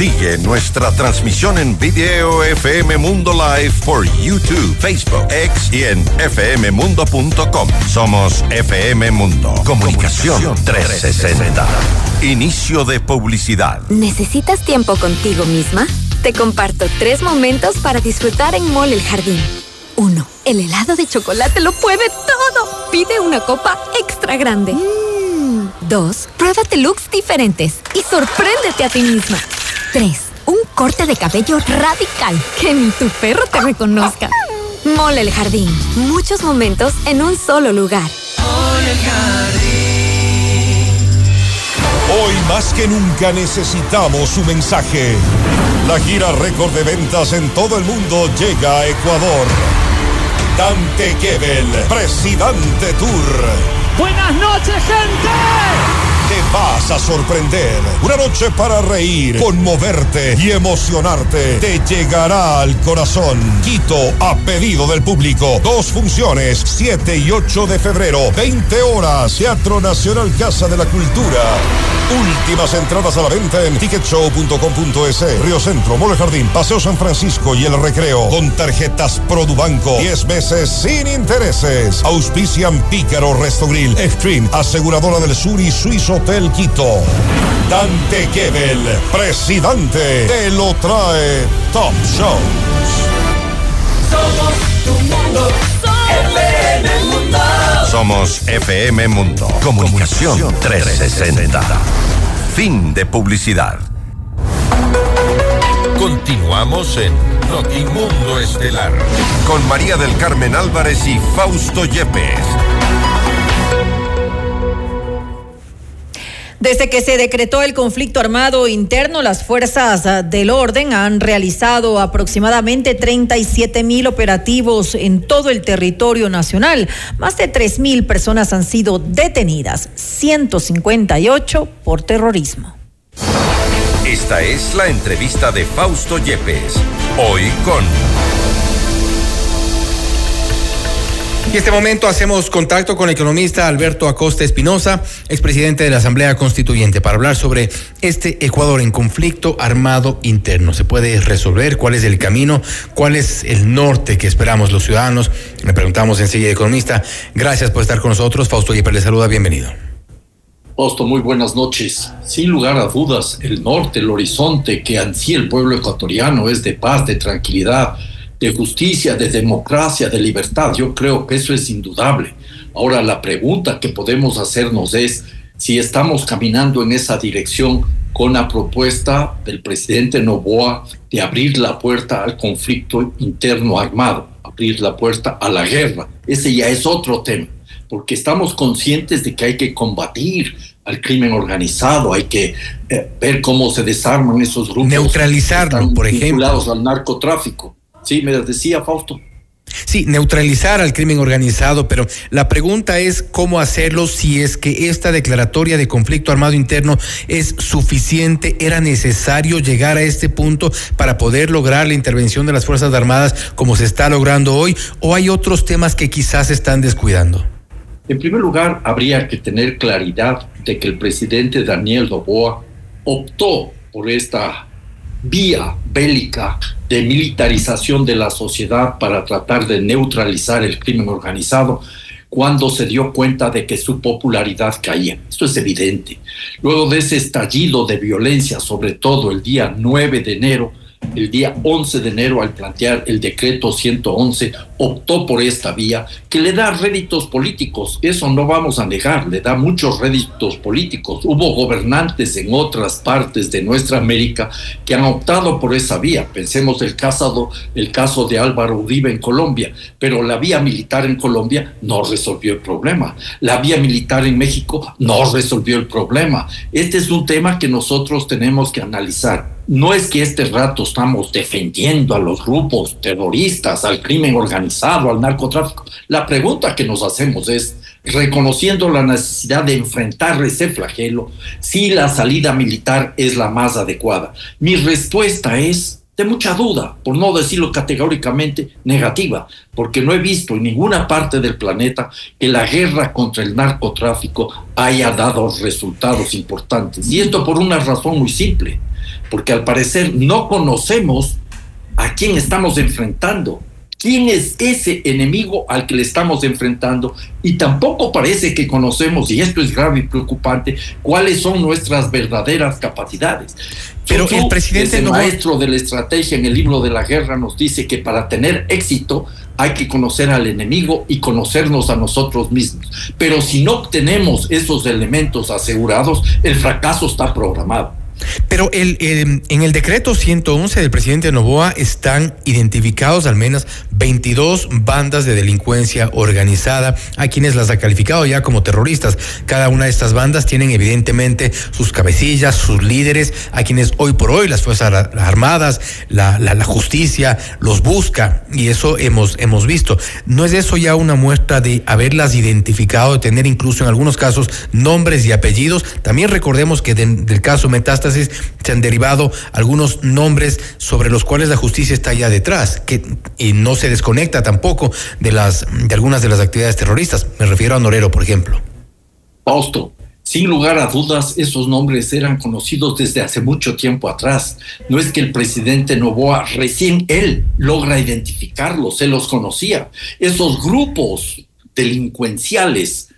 Sigue nuestra transmisión en video FM Mundo Live por YouTube, Facebook, X y en fmmundo.com. Somos FM Mundo. Comunicación 360. Inicio de publicidad. ¿Necesitas tiempo contigo misma? Te comparto tres momentos para disfrutar en Mall El Jardín. 1. El helado de chocolate lo puede todo. Pide una copa extra grande. 2. Pruébate looks diferentes y sorpréndete a ti misma. 3. Un corte de cabello radical que ni tu perro te reconozca. Mole el jardín. Muchos momentos en un solo lugar. Mole jardín. Hoy más que nunca necesitamos su mensaje. La gira récord de ventas en todo el mundo llega a Ecuador. Dante Gebel, Presidente Tour. Buenas noches, gente te vas a sorprender. Una noche para reír, conmoverte y emocionarte. Te llegará al corazón. Quito a pedido del público. Dos funciones, 7 y 8 de febrero, 20 horas. Teatro Nacional Casa de la Cultura. Últimas entradas a la venta en ticketshow.com.es. Río Centro, Mole Jardín, Paseo San Francisco y El Recreo. Con tarjetas Produbanco. 10 meses sin intereses. Auspician Pícaro Resto Grill, Extreme, Aseguradora del Sur y Suizo Hotel Quito. Dante Gebel, presidente, te lo trae Top Shows. Somos tu mundo, FM Mundo. Somos FM Mundo. Comunicación 360. Fin de publicidad. Continuamos en Notimundo Estelar con María del Carmen Álvarez y Fausto Yepes. Desde que se decretó el conflicto armado interno, las fuerzas ah, del orden han realizado aproximadamente 37 mil operativos en todo el territorio nacional. Más de 3 mil personas han sido detenidas, 158 por terrorismo. Esta es la entrevista de Fausto Yepes, hoy con... En este momento hacemos contacto con el economista Alberto Acosta Espinosa, expresidente de la Asamblea Constituyente, para hablar sobre este Ecuador en conflicto armado interno. ¿Se puede resolver? ¿Cuál es el camino? ¿Cuál es el norte que esperamos los ciudadanos? Le preguntamos enseguida, economista. Gracias por estar con nosotros. Fausto Yepes le saluda. Bienvenido. Fausto, muy buenas noches. Sin lugar a dudas, el norte, el horizonte que ansía el pueblo ecuatoriano es de paz, de tranquilidad, de justicia, de democracia, de libertad. Yo creo que eso es indudable. Ahora la pregunta que podemos hacernos es si estamos caminando en esa dirección con la propuesta del presidente Novoa de abrir la puerta al conflicto interno armado. abrir la puerta a la guerra. Ese ya es otro tema, porque estamos conscientes de que hay que combatir al crimen organizado, hay que eh, ver cómo se desarman esos grupos. Neutralizarlo, por ejemplo. Vinculados al narcotráfico. Sí, me decía Fausto. Sí, neutralizar al crimen organizado, pero la pregunta es cómo hacerlo si es que esta declaratoria de conflicto armado interno es suficiente, era necesario llegar a este punto para poder lograr la intervención de las Fuerzas Armadas como se está logrando hoy, o hay otros temas que quizás se están descuidando. En primer lugar, habría que tener claridad de que el presidente Daniel Noboa optó por esta vía bélica de militarización de la sociedad para tratar de neutralizar el crimen organizado cuando se dio cuenta de que su popularidad caía. Esto es evidente. Luego de ese estallido de violencia, sobre todo el día 9 de enero, el día 11 de enero al plantear el decreto 111, optó por esta vía que le da réditos políticos, eso no vamos a negar, le da muchos réditos políticos. Hubo gobernantes en otras partes de nuestra América que han optado por esa vía. Pensemos el caso, el caso de Álvaro Uribe en Colombia, pero la vía militar en Colombia no resolvió el problema. La vía militar en México no resolvió el problema. Este es un tema que nosotros tenemos que analizar no es que este rato estamos defendiendo a los grupos terroristas, al crimen organizado, al narcotráfico. La pregunta que nos hacemos es, reconociendo la necesidad de enfrentar ese flagelo, si la salida militar es la más adecuada. Mi respuesta es de mucha duda, por no decirlo categóricamente negativa, porque no he visto en ninguna parte del planeta que la guerra contra el narcotráfico haya dado resultados importantes. Y esto por una razón muy simple porque al parecer no conocemos a quién estamos enfrentando, quién es ese enemigo al que le estamos enfrentando y tampoco parece que conocemos, y esto es grave y preocupante, cuáles son nuestras verdaderas capacidades. Pero el presidente el maestro de la estrategia en el libro de la guerra nos dice que para tener éxito hay que conocer al enemigo y conocernos a nosotros mismos. Pero si no obtenemos esos elementos asegurados, el fracaso está programado. Pero el, en el decreto 111 del presidente Novoa están identificados al menos 22 bandas de delincuencia organizada, a quienes las ha calificado ya como terroristas. Cada una de estas bandas tienen evidentemente sus cabecillas, sus líderes, a quienes hoy por hoy las Fuerzas Armadas, la, la, justicia los busca, y eso hemos, hemos visto. ¿No es eso ya una muestra de haberlas identificado, de tener incluso en algunos casos nombres y apellidos? También recordemos que del caso Metástasis se han derivado algunos nombres sobre los cuales la justicia está ya detrás, que y no se desconecta tampoco de las de algunas de las actividades terroristas. Me refiero a Norero, por ejemplo. Fausto, sin lugar a dudas, esos nombres eran conocidos desde hace mucho tiempo atrás. No es que el presidente Novoa recién él logra identificarlos, se los conocía. Esos grupos delincuenciales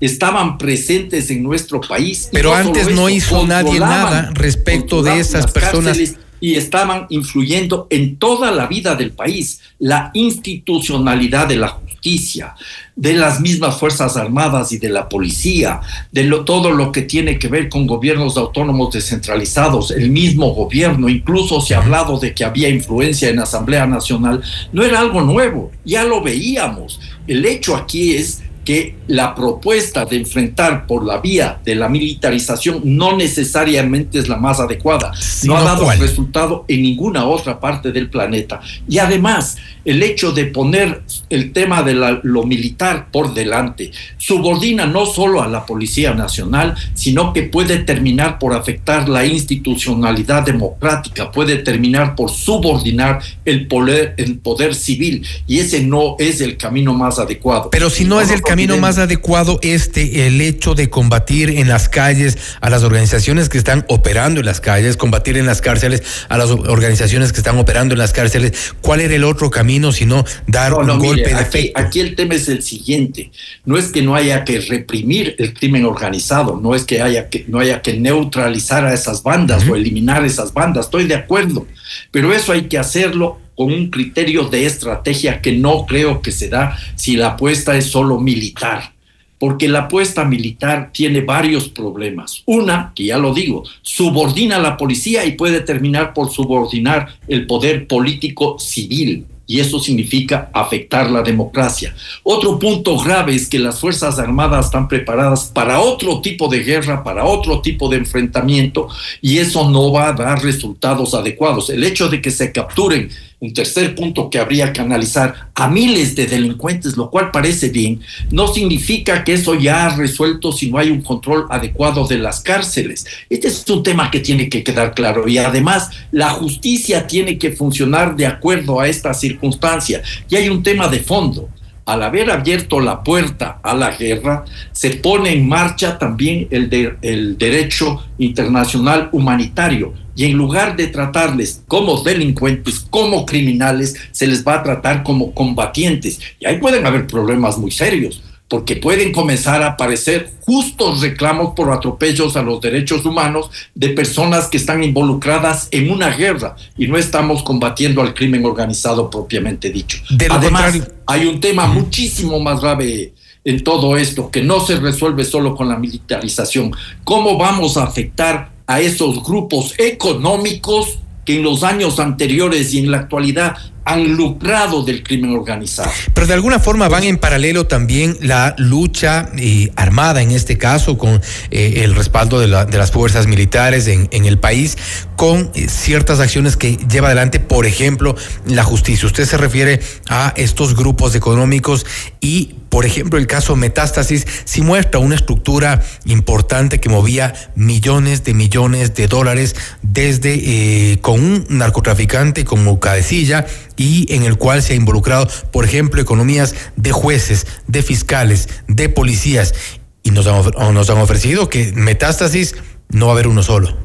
estaban presentes en nuestro país. Pero antes no hizo nadie nada respecto de esas personas. Y estaban influyendo en toda la vida del país, la institucionalidad de la justicia, de las mismas Fuerzas Armadas y de la policía, de lo, todo lo que tiene que ver con gobiernos autónomos descentralizados, el mismo gobierno, incluso se ha hablado de que había influencia en la Asamblea Nacional, no era algo nuevo, ya lo veíamos. El hecho aquí es que la propuesta de enfrentar por la vía de la militarización no necesariamente es la más adecuada. no ha dado resultado en ninguna otra parte del planeta. Y además, el hecho de poner el tema de lo militar por delante subordina no solo a la Policía Nacional, sino que puede terminar por afectar la institucionalidad democrática, puede terminar por subordinar el poder, el poder civil. Y ese no es el camino más adecuado. Pero si no, es el camino más adecuado este, el hecho de combatir en las calles a las organizaciones que están operando en las calles, combatir en las cárceles a las organizaciones que están operando en las cárceles? ¿Cuál era el otro camino? sino dar un golpe de aquí, Aquí el tema es el siguiente, no es que no haya que reprimir el crimen organizado, no es que haya que no haya que neutralizar a esas bandas o eliminar esas bandas, estoy de acuerdo, pero eso hay que hacerlo con un criterio de estrategia que no creo que se da si la apuesta es solo militar porque la apuesta militar tiene varios problemas. Una, que ya lo digo, subordina a la policía y puede terminar por subordinar el poder político civil y eso significa afectar la democracia. Otro punto grave es que las Fuerzas Armadas están preparadas para otro tipo de guerra, para otro tipo de enfrentamiento y eso no va a dar resultados adecuados. El hecho de que se capturen un tercer punto que habría que analizar a miles de delincuentes, lo cual parece bien, no significa que eso ya ha resuelto si no hay un control adecuado de las cárceles. Este es un tema que tiene que quedar claro y además la justicia tiene que funcionar de acuerdo a esta circunstancia. Y hay un tema de fondo al haber abierto la puerta a la guerra, se pone en marcha también el, el, derecho internacional humanitario. Y en lugar de tratarles como delincuentes, como criminales, se les va a tratar como combatientes. Y ahí pueden haber problemas muy serios porque pueden comenzar a aparecer justos reclamos por atropellos a los derechos humanos de personas que están involucradas en una guerra y no estamos combatiendo al crimen organizado propiamente dicho. Además, hay un tema muchísimo más grave en todo esto que no se resuelve solo con la militarización. ¿Cómo vamos a afectar a esos grupos económicos que en los años anteriores y en la actualidad han lucrado del crimen organizado. Pero de alguna forma van en paralelo también la lucha eh, armada, en este caso, con eh, el respaldo de, las fuerzas militares en, el país, con eh, ciertas acciones que lleva adelante, por ejemplo, la justicia. Usted se refiere a estos grupos económicos y por ejemplo, el caso Metástasis sí muestra una estructura importante que movía millones de millones de dólares desde con un narcotraficante como cabecilla y en el cual se ha involucrado, por ejemplo, economías de jueces, de fiscales, de policías. Y nos han, nos han ofrecido que metástasis no va a haber uno solo.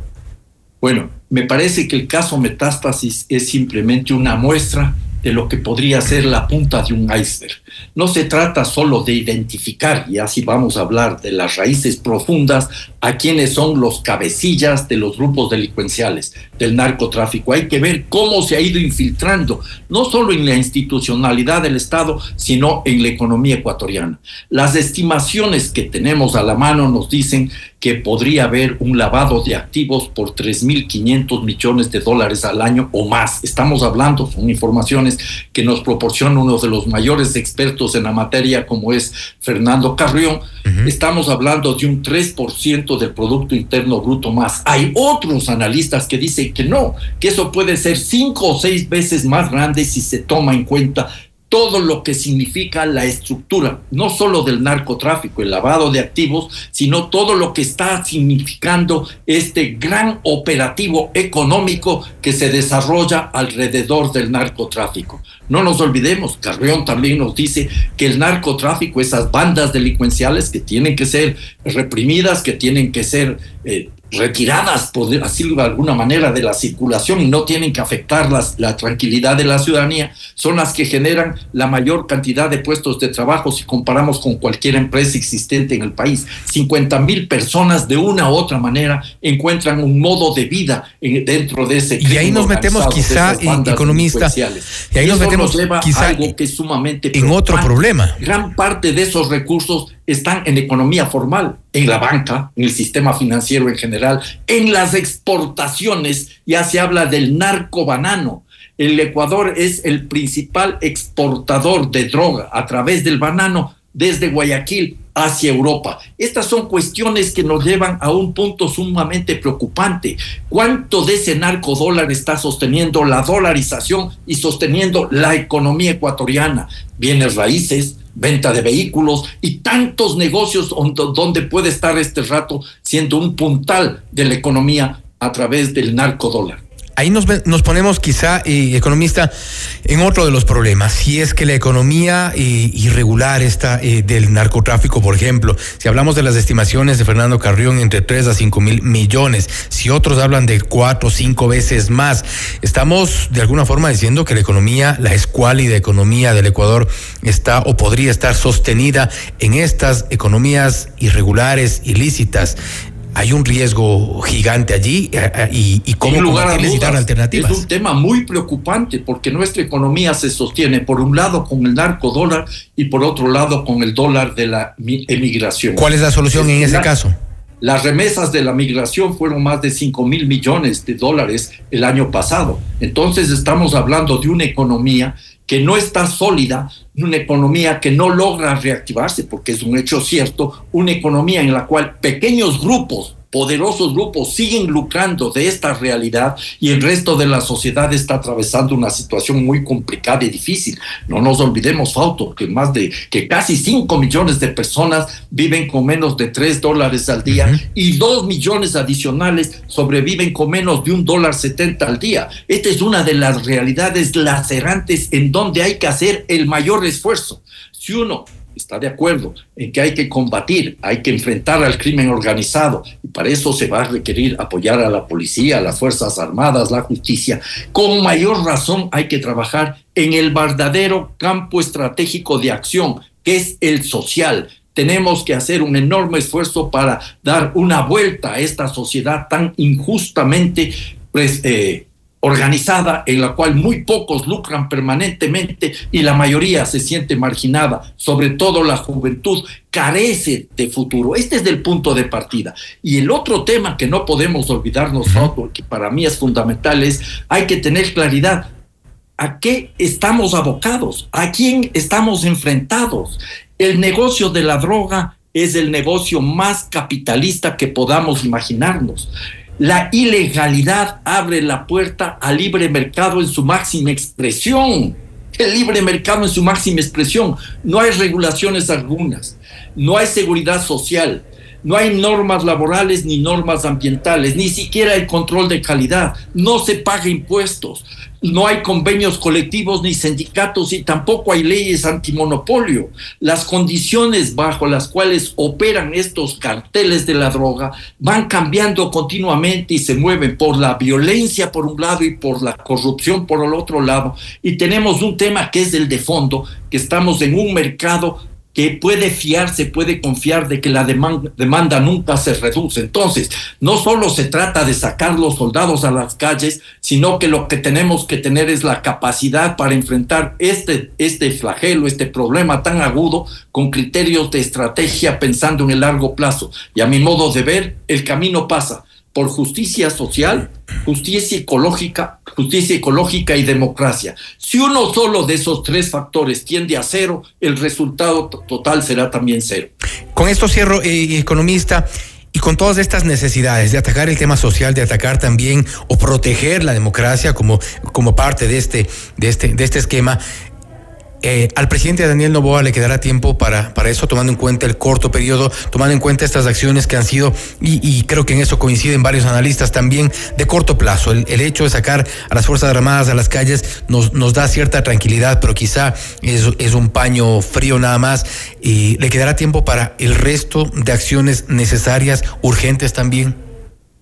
Bueno, me parece que el caso metástasis es simplemente una muestra de lo que podría ser la punta de un iceberg. No se trata solo de identificar, y así vamos a hablar de las raíces profundas, a quienes son los cabecillas de los grupos delincuenciales, del narcotráfico. Hay que ver cómo se ha ido infiltrando, no solo en la institucionalidad del Estado, sino en la economía ecuatoriana. Las estimaciones que tenemos a la mano nos dicen que podría haber un lavado de activos por 3.500 millones de dólares al año o más. Estamos hablando, son informaciones que nos proporciona uno de los mayores expertos en la materia, como es Fernando Carrión. Estamos hablando de un 3% del Producto Interno Bruto más. Hay otros analistas que dicen que no, que eso puede ser cinco o seis veces más grande si se toma en cuenta todo lo que significa la estructura, no solo del narcotráfico, el lavado de activos, sino todo lo que está significando este gran operativo económico que se desarrolla alrededor del narcotráfico. No nos olvidemos, Carrión también nos dice que el narcotráfico, esas bandas delincuenciales que tienen que ser reprimidas, que tienen que ser eh, retiradas, por decirlo de alguna manera, de la circulación y no tienen que afectar la tranquilidad de la ciudadanía, son las que generan la mayor cantidad de puestos de trabajo si comparamos con cualquier empresa existente en el país. 50 mil personas de una u otra manera encuentran un modo de vida dentro de ese Y ahí nos metemos quizá, en economista, y ahí nos metemos quizá algo que es sumamente en otro problema. Gran parte de esos recursos están en economía formal, en la banca, en el sistema financiero en general, en las exportaciones, ya se habla del narco banano. El Ecuador es el principal exportador de droga a través del banano desde Guayaquil hacia Europa. Estas son cuestiones que nos llevan a un punto sumamente preocupante. ¿Cuánto de ese narco dólar está sosteniendo la dolarización y sosteniendo la economía ecuatoriana? Bienes raíces, venta de vehículos y tantos negocios donde puede estar este rato siendo un puntal de la economía a través del narcodólar. Ahí nos, nos ponemos quizá, eh, economista, en otro de los problemas. Si es que la economía eh, irregular está eh, del narcotráfico, por ejemplo, si hablamos de las estimaciones de Fernando Carrión entre 3 a 5 mil millones, si otros hablan de 4 o 5 veces más, estamos de alguna forma diciendo que la economía, la escuálida economía del Ecuador está o podría estar sostenida en estas economías irregulares, ilícitas hay un riesgo gigante allí eh, eh, y, y cómo lugar dar alternativas. Es un tema muy preocupante porque nuestra economía se sostiene por un lado con el narco dólar y por otro lado con el dólar de la emigración. ¿Cuál es la solución en ese caso? Las remesas de la migración fueron más de 5 mil millones de dólares el año pasado. Entonces estamos hablando de una economía que no está sólida, una economía que no logra reactivarse, porque es un hecho cierto, una economía en la cual pequeños grupos poderosos grupos siguen lucrando de esta realidad y el resto de la sociedad está atravesando una situación muy complicada y difícil. No nos olvidemos, Fausto, que más de que casi 5 millones de personas viven con menos de 3 dólares al día y 2 millones adicionales sobreviven con menos de un dólar 70 al día. Esta es una de las realidades lacerantes en donde hay que hacer el mayor esfuerzo. Si uno está de acuerdo en que hay que combatir, hay que enfrentar al crimen organizado y para eso se va a requerir apoyar a la policía, a las Fuerzas Armadas, la justicia. Con mayor razón hay que trabajar en el verdadero campo estratégico de acción, que es el social. Tenemos que hacer un enorme esfuerzo para dar una vuelta a esta sociedad tan injustamente pues, eh, organizada en la cual muy pocos lucran permanentemente y la mayoría se siente marginada, sobre todo la juventud carece de futuro. Este es el punto de partida. Y el otro tema que no podemos olvidarnos, que para mí es fundamental, es hay que tener claridad a qué estamos abocados, a quién estamos enfrentados. El negocio de la droga es el negocio más capitalista que podamos imaginarnos. La ilegalidad abre la puerta al libre mercado en su máxima expresión. El libre mercado en su máxima expresión. No hay regulaciones algunas, no hay seguridad social, no hay normas laborales ni normas ambientales, ni siquiera el control de calidad, no se paga impuestos, no hay convenios colectivos ni sindicatos y tampoco hay leyes antimonopolio. Las condiciones bajo las cuales operan estos carteles de la droga van cambiando continuamente y se mueven por la violencia por un lado y por la corrupción por el otro lado. Y tenemos un tema que es el de fondo, que estamos en un mercado que puede fiarse, puede confiar de que la demanda, nunca se reduce. Entonces, no solo se trata de sacar los soldados a las calles, sino que lo que tenemos que tener es la capacidad para enfrentar este, este flagelo, este problema tan agudo, con criterios de estrategia pensando en el largo plazo. Y a mi modo de ver, el camino pasa por justicia social, justicia ecológica, justicia ecológica y democracia. Si uno solo de esos tres factores tiende a cero, el resultado total será también cero. Con esto cierro, eh, economista. Y con todas estas necesidades de atacar el tema social, de atacar también o proteger la democracia como, como parte de este, de este, de este esquema, eh, al presidente Daniel Novoa le quedará tiempo para, para eso, tomando en cuenta el corto periodo, tomando en cuenta estas acciones que han sido, y, creo que en eso coinciden varios analistas también, de corto plazo. El, hecho de sacar a las Fuerzas Armadas a las calles nos, nos da cierta tranquilidad, pero quizá es, es un paño frío nada más. Y le quedará tiempo para el resto de acciones necesarias, urgentes también.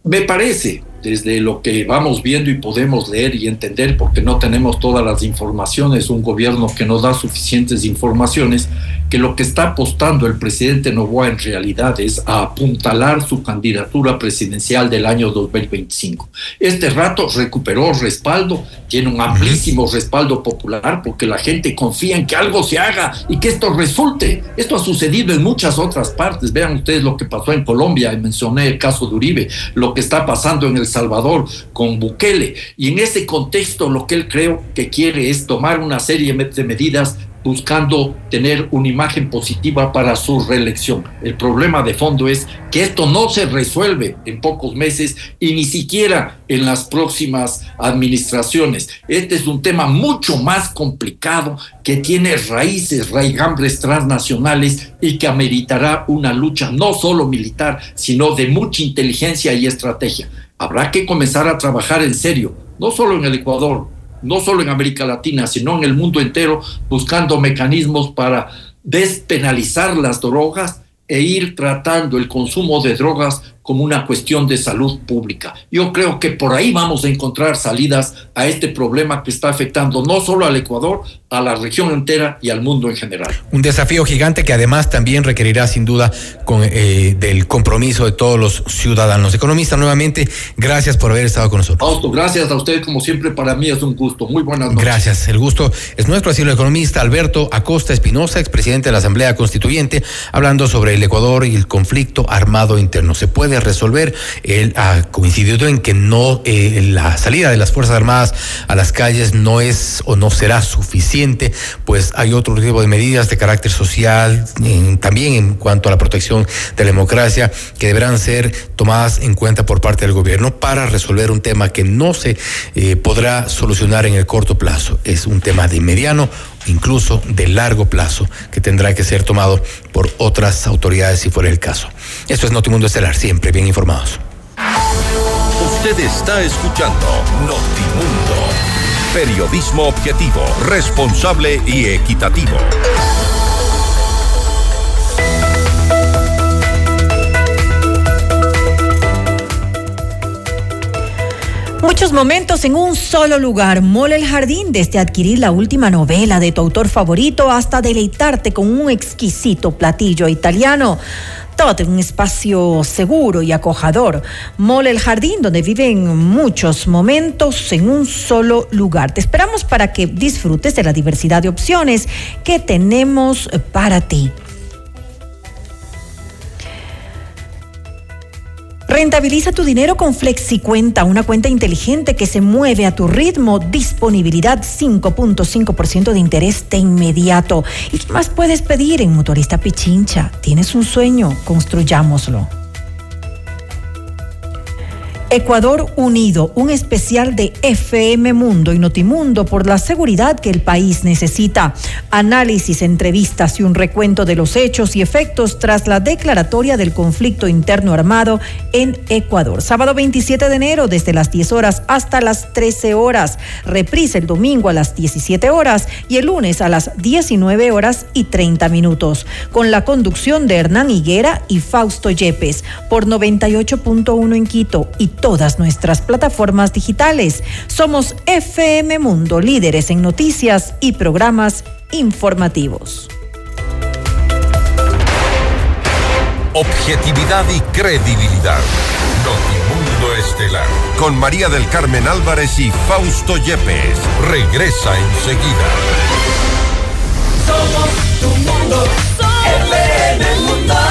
Me parece, desde lo que vamos viendo y podemos leer y entender, porque no tenemos todas las informaciones, un gobierno que no da suficientes informaciones, que lo que está apostando el presidente Novoa en realidad es a apuntalar su candidatura presidencial del año 2025. Este rato recuperó respaldo, tiene un amplísimo respaldo popular porque la gente confía en que algo se haga y que esto resulte. Esto ha sucedido en muchas otras partes. Vean ustedes lo que pasó en Colombia, mencioné el caso de Uribe, lo que está pasando en El Salvador con Bukele. Y en ese contexto lo que él creo que quiere es tomar una serie de medidas buscando tener una imagen positiva para su reelección. El problema de fondo es que esto no se resuelve en pocos meses y ni siquiera en las próximas administraciones. Este es un tema mucho más complicado que tiene raíces, raigambres transnacionales y que ameritará una lucha no solo militar, sino de mucha inteligencia y estrategia. Habrá que comenzar a trabajar en serio, no solo en el Ecuador, no solo en América Latina, sino en el mundo entero, buscando mecanismos para despenalizar las drogas e ir tratando el consumo de drogas como una cuestión de salud pública. Yo creo que por ahí vamos a encontrar salidas a este problema que está afectando no solo al Ecuador, a la región entera y al mundo en general. Un desafío gigante que además también requerirá sin duda con, eh, del compromiso de todos los ciudadanos. Economista, nuevamente, gracias por haber estado con nosotros. Fausto, gracias a usted como siempre, para mí es un gusto. Muy buenas noches. Gracias, el gusto es nuestro. Así el economista Alberto Acosta Espinosa, expresidente de la Asamblea Constituyente, hablando sobre el Ecuador y el conflicto armado interno. Se puede puede resolver. Él ha coincidido en que no eh, la salida de las Fuerzas Armadas a las calles no es o no será suficiente, pues hay otro tipo de medidas de carácter social, también en cuanto a la protección de la democracia, que deberán ser tomadas en cuenta por parte del gobierno para resolver un tema que no se eh, podrá solucionar en el corto plazo. Es un tema de mediano incluso de largo plazo, que tendrá que ser tomado por otras autoridades si fuera el caso. Esto es Notimundo Estelar, siempre bien informados. Usted está escuchando Notimundo, periodismo objetivo, responsable y equitativo. Muchos momentos en un solo lugar. Mola el jardín desde adquirir la última novela de tu autor favorito hasta deleitarte con un exquisito platillo italiano. Todo en un espacio seguro y acojador. Mola el jardín donde viven muchos momentos en un solo lugar. Te esperamos para que disfrutes de la diversidad de opciones que tenemos para ti. Rentabiliza tu dinero con FlexiCuenta, una cuenta inteligente que se mueve a tu ritmo, disponibilidad 5.5% de interés de inmediato. ¿Y qué más puedes pedir en Motorista Pichincha? ¿Tienes un sueño? Construyámoslo. Ecuador Unido, un especial de FM Mundo y Notimundo por la seguridad que el país necesita. Análisis, entrevistas y un recuento de los hechos y efectos tras la declaratoria del conflicto interno armado en Ecuador. Sábado 27 de enero desde las 10 horas hasta las 13 horas. Reprisa el domingo a las 17 horas y el lunes a las 19 horas y 30 minutos. Con la conducción de Hernán Higuera y Fausto Yepes por 98.1 en Quito y todas nuestras plataformas digitales. Somos FM Mundo, líderes en noticias y programas informativos. Objetividad y credibilidad. Notimundo Estelar. Con María del Carmen Álvarez y Fausto Yepes. Regresa enseguida. Somos tu mundo, FM Mundo.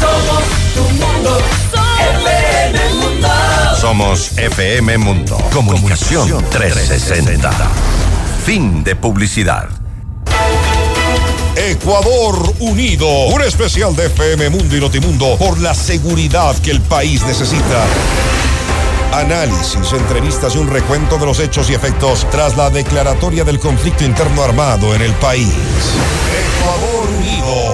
Somos tu mundo, FM Mundo. Somos FM Mundo. Comunicación 360. Fin de publicidad. Ecuador Unido, un especial de FM Mundo y Notimundo por la seguridad que el país necesita. Análisis, entrevistas y un recuento de los hechos y efectos tras la declaratoria del conflicto interno armado en el país.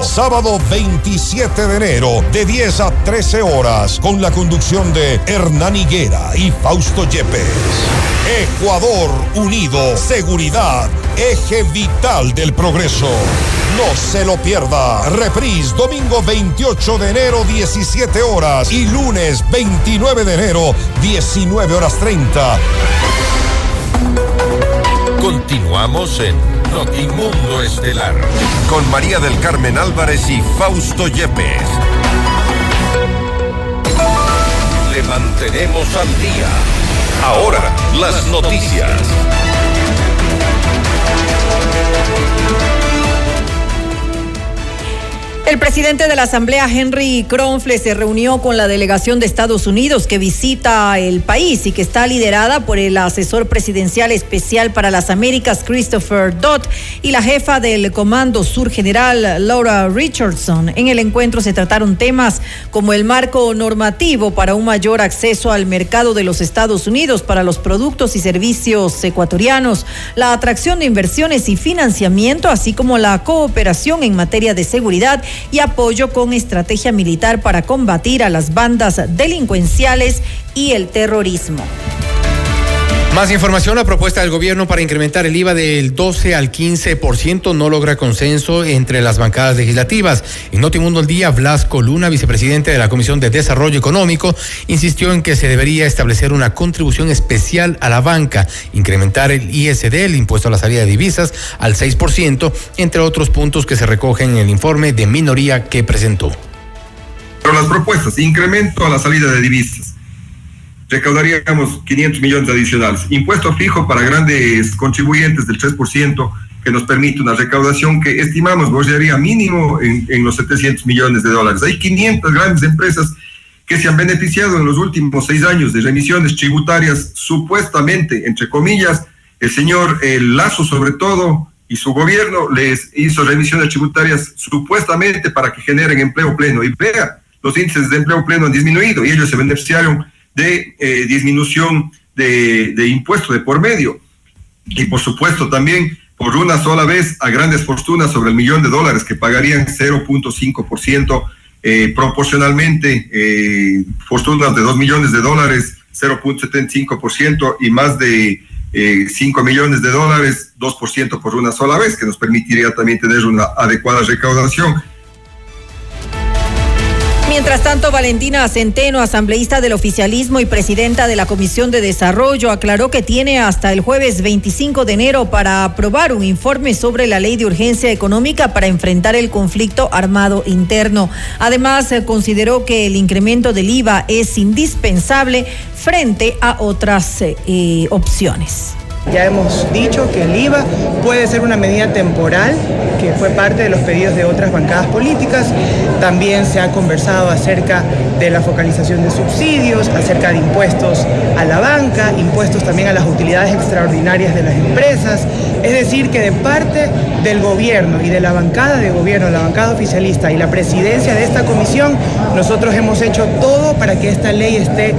Sábado 27 de enero, de 10 a 13 horas, con la conducción de Hernán Higuera y Fausto Yepes. Ecuador Unido, seguridad, eje vital del progreso. No se lo pierda. Reprise domingo 28 de enero 17 horas y lunes 29 de enero 19 horas 30. Continuamos en Notimundo Estelar con María del Carmen Álvarez y Fausto Yepes. Le mantenemos al día. Ahora, las noticias. El presidente de la Asamblea, Henry Kronfle, se reunió con la delegación de Estados Unidos que visita el país y que está liderada por el asesor presidencial especial para las Américas, Christopher Dodd, y la jefa del Comando Sur General, Laura Richardson. En el encuentro se trataron temas como el marco normativo para un mayor acceso al mercado de los Estados Unidos para los productos y servicios ecuatorianos, la atracción de inversiones y financiamiento, así como la cooperación en materia de seguridad y apoyo con estrategia militar para combatir a las bandas delincuenciales y el terrorismo. Más información, la propuesta del gobierno para incrementar el IVA del 12 al 15% no logra consenso entre las bancadas legislativas. En Notimundo el Día, Blasco Luna, vicepresidente de la Comisión de Desarrollo Económico, insistió en que se debería establecer una contribución especial a la banca, incrementar el ISD, el impuesto a la salida de divisas, al 6%, entre otros puntos que se recogen en el informe de minoría que presentó. Pero las propuestas, incremento a la salida de divisas recaudaríamos 500 millones adicionales. Impuesto fijo para grandes contribuyentes del 3%, que nos permite una recaudación que estimamos gozaría mínimo en, en, los 700 millones de dólares. Hay 500 grandes empresas que se han beneficiado en los últimos seis años de remisiones tributarias, supuestamente, entre comillas, el señor el Lazo sobre todo y su gobierno les hizo remisiones tributarias supuestamente para que generen empleo pleno. Y vea, los índices de empleo pleno han disminuido y ellos se beneficiaron de eh, disminución de, de impuestos de por medio. Y por supuesto también por una sola vez a grandes fortunas sobre el millón de dólares que pagarían 0.5% eh, proporcionalmente, eh, fortunas de 2 millones de dólares 0.75% y más de eh, 5 millones de dólares 2% por una sola vez, que nos permitiría también tener una adecuada recaudación. Mientras tanto, Valentina Centeno, asambleísta del oficialismo y presidenta de la Comisión de Desarrollo, aclaró que tiene hasta el jueves 25 de enero para aprobar un informe sobre la ley de urgencia económica para enfrentar el conflicto armado interno. Además, consideró que el incremento del IVA es indispensable frente a otras eh, opciones. Ya hemos dicho que el IVA puede ser una medida temporal, que fue parte de los pedidos de otras bancadas políticas. También se ha conversado acerca de la focalización de subsidios, acerca de impuestos a la banca, impuestos también a las utilidades extraordinarias de las empresas. Es decir, que de parte del gobierno y de la bancada de gobierno, la bancada oficialista y la presidencia de esta comisión, nosotros hemos hecho todo para que esta ley esté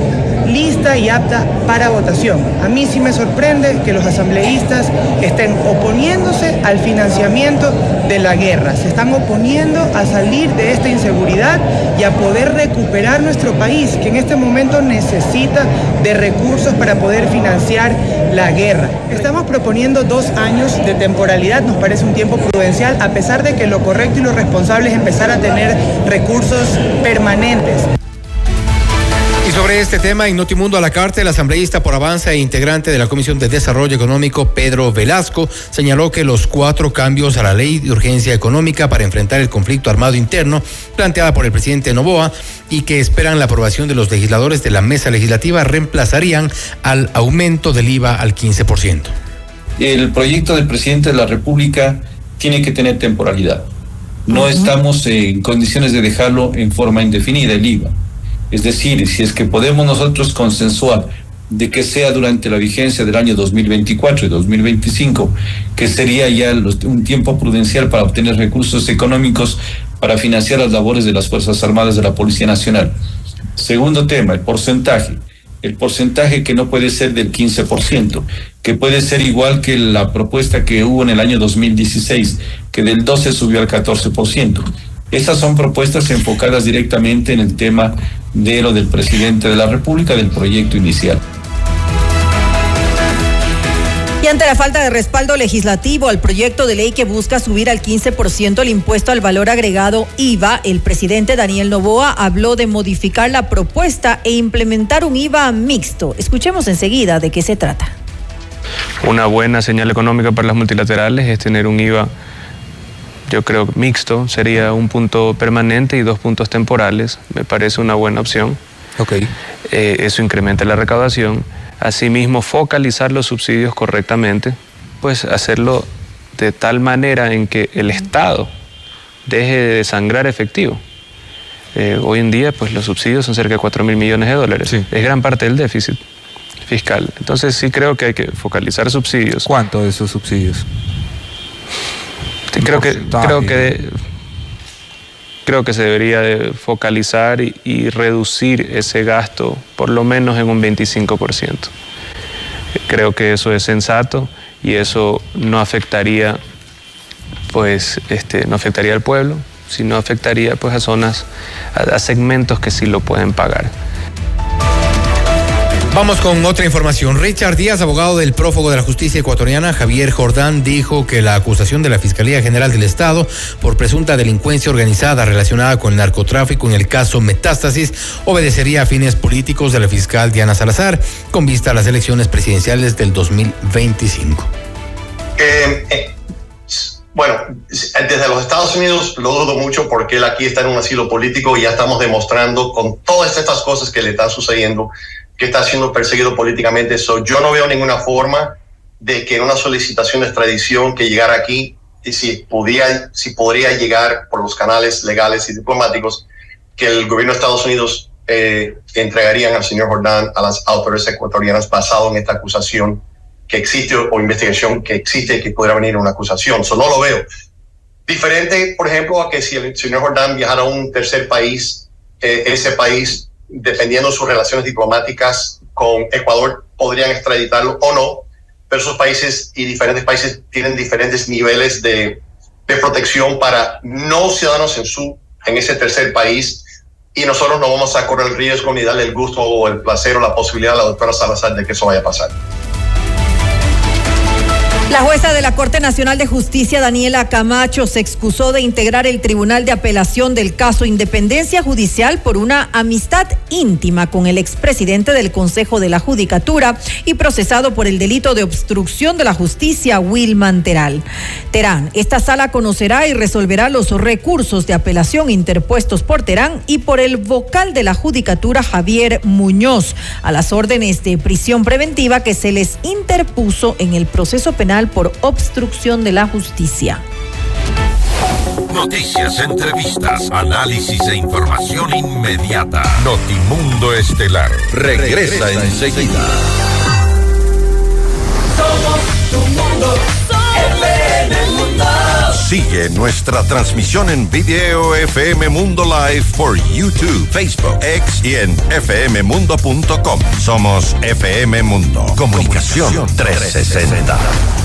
lista y apta para votación. A mí sí me sorprende que los asambleístas estén oponiéndose al financiamiento de la guerra, se están oponiendo a salir de esta inseguridad y a poder recuperar nuestro país, que en este momento necesita de recursos para poder financiar la guerra. Estamos proponiendo dos años de temporalidad, nos parece un tiempo prudencial, a pesar de que lo correcto y lo responsable es empezar a tener recursos permanentes. Sobre este tema, en Notimundo a la carta, el asambleísta por Avanza e integrante de la Comisión de Desarrollo Económico, Pedro Velasco, señaló que los cuatro cambios a la ley de urgencia económica para enfrentar el conflicto armado interno planteada por el presidente Novoa y que esperan la aprobación de los legisladores de la mesa legislativa reemplazarían al aumento del IVA al 15%. El proyecto del presidente de la República tiene que tener temporalidad. No uh -huh. estamos en condiciones de dejarlo en forma indefinida el IVA. Es decir, si es que podemos nosotros consensuar de que sea durante la vigencia del año 2024 y 2025, que sería ya un tiempo prudencial para obtener recursos económicos para financiar las labores de las Fuerzas Armadas de la Policía Nacional. Segundo tema, el porcentaje. El porcentaje que no puede ser del 15%, que puede ser igual que la propuesta que hubo en el año 2016, que del 12 subió al 14%. Estas son propuestas enfocadas directamente en el tema de lo del presidente de la República, del proyecto inicial. Y ante la falta de respaldo legislativo al proyecto de ley que busca subir al 15% el impuesto al valor agregado IVA, el presidente Daniel Novoa habló de modificar la propuesta e implementar un IVA mixto. Escuchemos enseguida de qué se trata. Una buena señal económica para las multilaterales es tener un IVA yo creo que mixto sería un punto permanente y dos puntos temporales. Me parece una buena opción. Okay. Eh, eso incrementa la recaudación. Asimismo, focalizar los subsidios correctamente, pues hacerlo de tal manera en que el Estado deje de sangrar efectivo. Eh, hoy en día, pues los subsidios son cerca de 4 mil millones de dólares. Es gran parte del déficit fiscal. Entonces sí creo que hay que focalizar subsidios. ¿Cuánto de esos subsidios? Creo que creo que creo que se debería de focalizar y, y, reducir ese gasto por lo menos en un 25%. Creo que eso es sensato y eso no afectaría pues este no afectaría al pueblo, sino afectaría pues a zonas a, a segmentos que sí lo pueden pagar. Vamos con otra información. Richard Díaz, abogado del prófugo de la justicia ecuatoriana, Javier Jordán, dijo que la acusación de la Fiscalía General del Estado por presunta delincuencia organizada relacionada con el narcotráfico en el caso Metástasis obedecería a fines políticos de la fiscal Diana Salazar con vista a las elecciones presidenciales del 2025. Eh, eh, bueno, desde los Estados Unidos lo dudo mucho porque él aquí está en un asilo político y ya estamos demostrando con todas estas cosas que le están sucediendo que está siendo perseguido políticamente. So, yo no veo ninguna forma de que en una solicitación de extradición que llegara aquí, y si, podía, si podría llegar por los canales legales y diplomáticos, que el gobierno de Estados Unidos eh, entregarían al señor Jordán a las autoridades ecuatorianas basado en esta acusación que existe o investigación que existe que pudiera venir una acusación. Eso no lo veo. Diferente, por ejemplo, a que si el señor Jordán viajara a un tercer país, eh, ese país defendiendo sus relaciones diplomáticas con Ecuador, podrían extraditarlo o no, pero esos países y diferentes países tienen diferentes niveles de, de protección para no ciudadanos en, su, en ese tercer país y nosotros no vamos a correr el riesgo ni darle el gusto o el placer o la posibilidad a la doctora Salazar de que eso vaya a pasar. La jueza de la Corte Nacional de Justicia, Daniela Camacho, se excusó de integrar el Tribunal de Apelación del caso Independencia Judicial por una amistad íntima con el expresidente del Consejo de la Judicatura y procesado por el delito de obstrucción de la justicia, Wilman Terán. Terán, esta sala conocerá y resolverá los recursos de apelación interpuestos por Terán y por el vocal de la Judicatura, Javier Muñoz, a las órdenes de prisión preventiva que se les interpuso en el proceso penal por obstrucción de la justicia. Noticias, entrevistas, análisis e información inmediata. Notimundo Estelar regresa, regresa enseguida. Somos tu mundo, FM Mundo. Sigue nuestra transmisión en video FM Mundo Live por YouTube, Facebook, X y en fmmundo.com. Somos FM Mundo. Comunicación 360.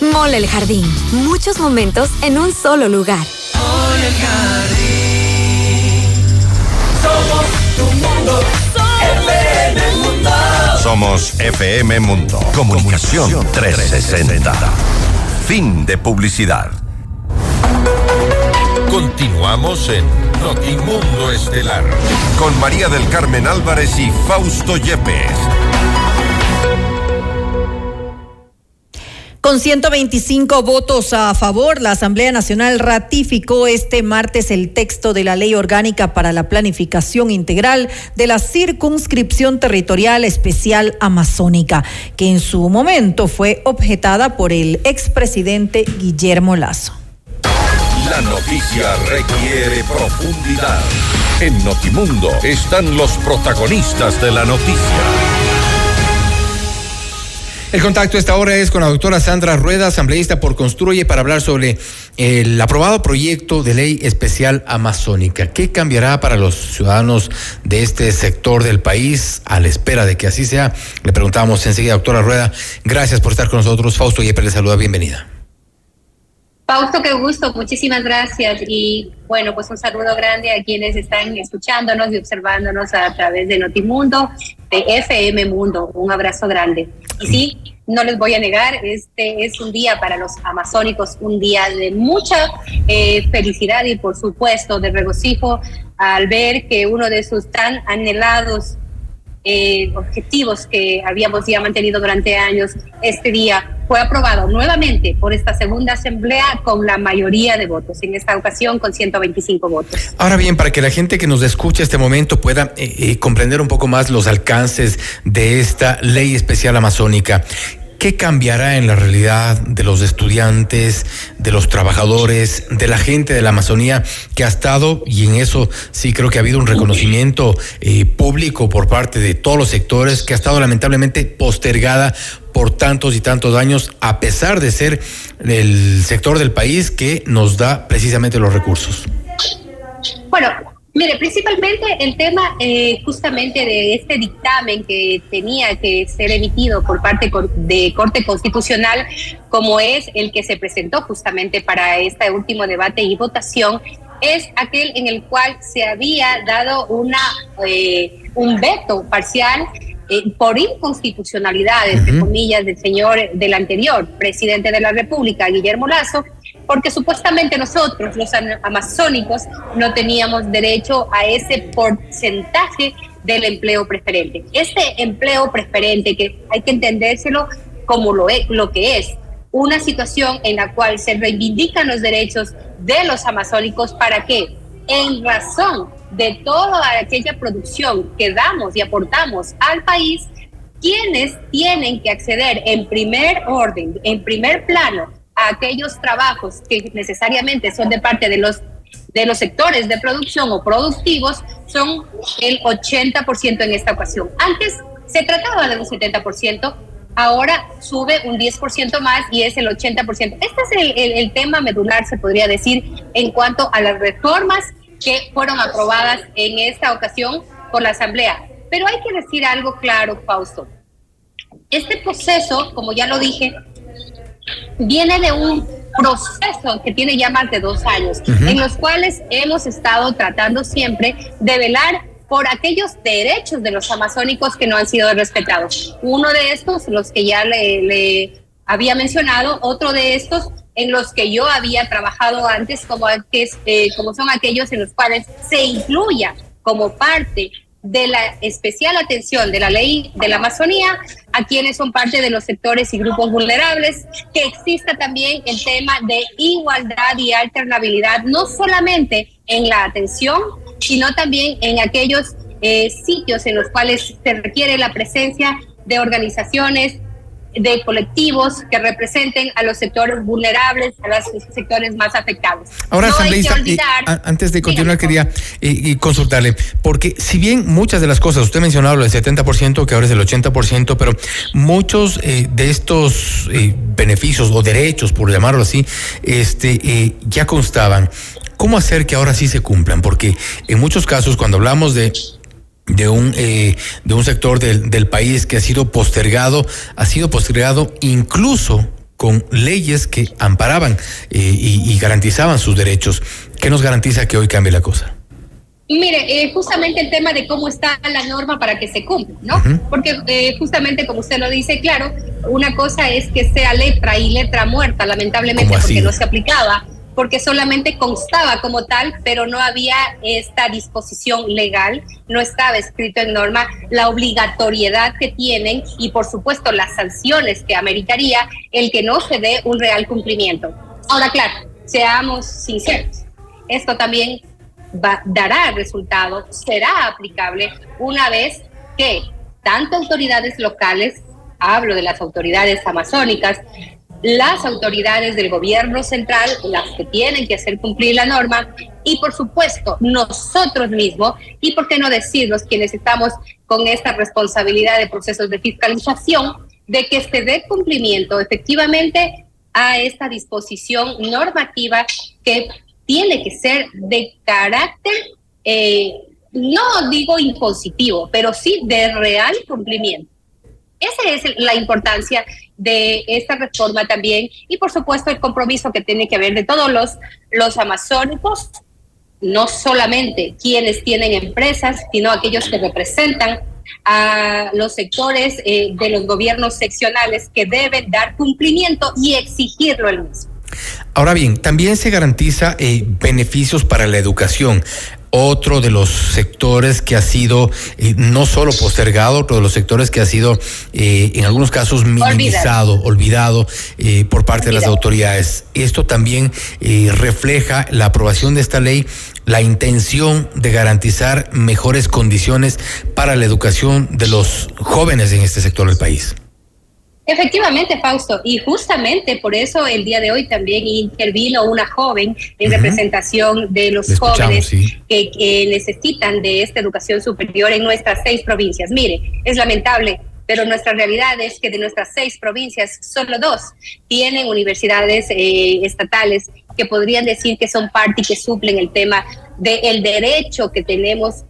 Mole el Jardín. Muchos momentos en un solo lugar. Mole el Jardín. Somos tu mundo. FM Mundo. Somos FM Mundo. Comunicación 360. Fin de publicidad. Continuamos en Notimundo Estelar con María del Carmen Álvarez y Fausto Yepes. Con 125 votos a favor, la Asamblea Nacional ratificó este martes el texto de la Ley Orgánica para la Planificación Integral de la Circunscripción Territorial Especial Amazónica, que en su momento fue objetada por el expresidente Guillermo Lazo. La noticia requiere profundidad. En Notimundo están los protagonistas de la noticia. El contacto a esta hora es con la doctora Sandra Rueda, asambleísta por Construye, para hablar sobre el aprobado proyecto de ley especial amazónica. ¿Qué cambiará para los ciudadanos de este sector del país a la espera de que así sea? Le preguntamos enseguida, doctora Rueda. Gracias por estar con nosotros. Fausto Yepes le saluda. Bienvenida. Fausto, qué gusto, muchísimas gracias y bueno, pues un saludo grande a quienes están escuchándonos y observándonos a través de Notimundo, de FM Mundo. Un abrazo grande. Y sí, no les voy a negar, este es un día para los amazónicos, un día de mucha eh, felicidad y por supuesto de regocijo al ver que uno de sus tan anhelados eh, objetivos que habíamos ya mantenido durante años, este día fue aprobado nuevamente por esta segunda asamblea con la mayoría de votos, en esta ocasión con 125 votos. Ahora bien, para que la gente que nos escucha este momento pueda eh, eh, comprender un poco más los alcances de esta ley especial amazónica, ¿Qué cambiará en la realidad de los estudiantes, de los trabajadores, de la gente de la Amazonía que ha estado, y en eso sí creo que ha habido un reconocimiento eh, público por parte de todos los sectores, que ha estado lamentablemente postergada por tantos y tantos años, a pesar de ser el sector del país que nos da precisamente los recursos? Bueno, Mire, principalmente el tema eh, justamente de este dictamen que tenía que ser emitido por parte de Corte Constitucional, como es el que se presentó justamente para este último debate y votación, es aquel en el cual se había dado una, eh, un veto parcial eh, por inconstitucionalidad, entre comillas, del señor, del anterior presidente de la República, Guillermo Lazo, porque supuestamente nosotros, los amazónicos, no teníamos derecho a ese porcentaje del empleo preferente. Este empleo preferente, que hay que entendérselo como lo, es, lo que es, una situación en la cual se reivindican los derechos de los amazónicos para que, en razón de toda aquella producción que damos y aportamos al país, quienes tienen que acceder en primer orden, en primer plano, aquellos trabajos que necesariamente son de parte de los de los sectores de producción o productivos son el 80% en esta ocasión. Antes se trataba de un 70%, ahora sube un 10% más y es el 80%. Este es el, el, el, tema medular, se podría decir, en cuanto a las reformas que fueron aprobadas en esta ocasión por la Asamblea. Pero hay que decir algo claro, Fausto. Este proceso, como ya lo dije, viene de un proceso que tiene ya más de dos años, en los cuales hemos estado tratando siempre de velar por aquellos derechos de los amazónicos que no han sido respetados. Uno de estos, los que ya le, había mencionado, otro de estos en los que yo había trabajado antes, como, eh, como son aquellos en los cuales se incluya como parte de la especial atención de la ley de la Amazonía a quienes son parte de los sectores y grupos vulnerables, que exista también el tema de igualdad y alternabilidad, no solamente en la atención, sino también en aquellos eh, sitios en los cuales se requiere la presencia de organizaciones, de colectivos que representen a los sectores vulnerables, a los sectores más afectados. Ahora, no antes de continuar, quería eh, consultarle, porque si bien muchas de las cosas, usted mencionaba lo del 70%, que ahora es el 80%, pero muchos eh, de estos eh, beneficios o derechos, por llamarlo así, este, ya constaban. ¿Cómo hacer que ahora sí se cumplan? Porque en muchos casos, cuando hablamos de de un, eh, de un sector del, del país que ha sido postergado, ha sido postergado incluso con leyes que amparaban eh, y, y, garantizaban sus derechos. ¿Qué nos garantiza que hoy cambie la cosa? Mire, eh, justamente el tema de cómo está la norma para que se cumpla, ¿no? Uh -huh. Porque eh, justamente como usted lo dice, claro, una cosa es que sea letra y letra muerta, lamentablemente, porque no se aplicaba porque solamente constaba como tal, pero no había esta disposición legal, no estaba escrito en norma la obligatoriedad que tienen y por supuesto las sanciones que ameritaría el que no se dé un real cumplimiento. Ahora, claro, seamos sinceros, esto también dará resultado, será aplicable una vez que tanto autoridades locales, hablo de las autoridades amazónicas, las autoridades del gobierno central, las que tienen que hacer cumplir la norma, y por supuesto nosotros mismos, y por qué no decirnos quienes estamos con esta responsabilidad de procesos de fiscalización, de que se dé cumplimiento efectivamente a esta disposición normativa que tiene que ser de carácter, eh, no digo impositivo, pero sí de real cumplimiento. Esa es la importancia de esta reforma también y por supuesto el compromiso que tiene que haber de todos los, los amazónicos, no solamente quienes tienen empresas, sino aquellos que representan a los sectores eh, de los gobiernos seccionales que deben dar cumplimiento y exigirlo el mismo. Ahora bien, también se garantiza eh, beneficios para la educación otro de los sectores que ha sido eh, no solo postergado, otro de los sectores que ha sido eh, en algunos casos minimizado, olvidado, eh, por parte de las autoridades. Esto también refleja la aprobación de esta ley, la intención de garantizar mejores condiciones para la educación de los jóvenes en este sector del país. Efectivamente, Fausto, y justamente por eso el día de hoy también intervino una joven en representación de los jóvenes que, necesitan de esta educación superior en nuestras seis provincias. Mire, es lamentable, pero nuestra realidad es que de nuestras seis provincias, solo dos tienen universidades eh, estatales que podrían decir que son parte y que suplen el tema del derecho que tenemos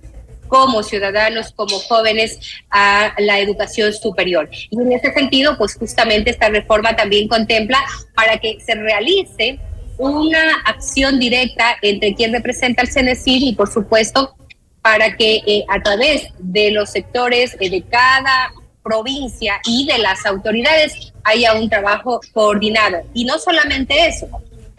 como ciudadanos, como jóvenes, a la educación superior. Y en ese sentido, pues justamente esta reforma también contempla para que se realice una acción directa entre quien representa al CENESIR y, por supuesto, para que eh, a través de los sectores eh, de cada provincia y de las autoridades haya un trabajo coordinado. Y no solamente eso,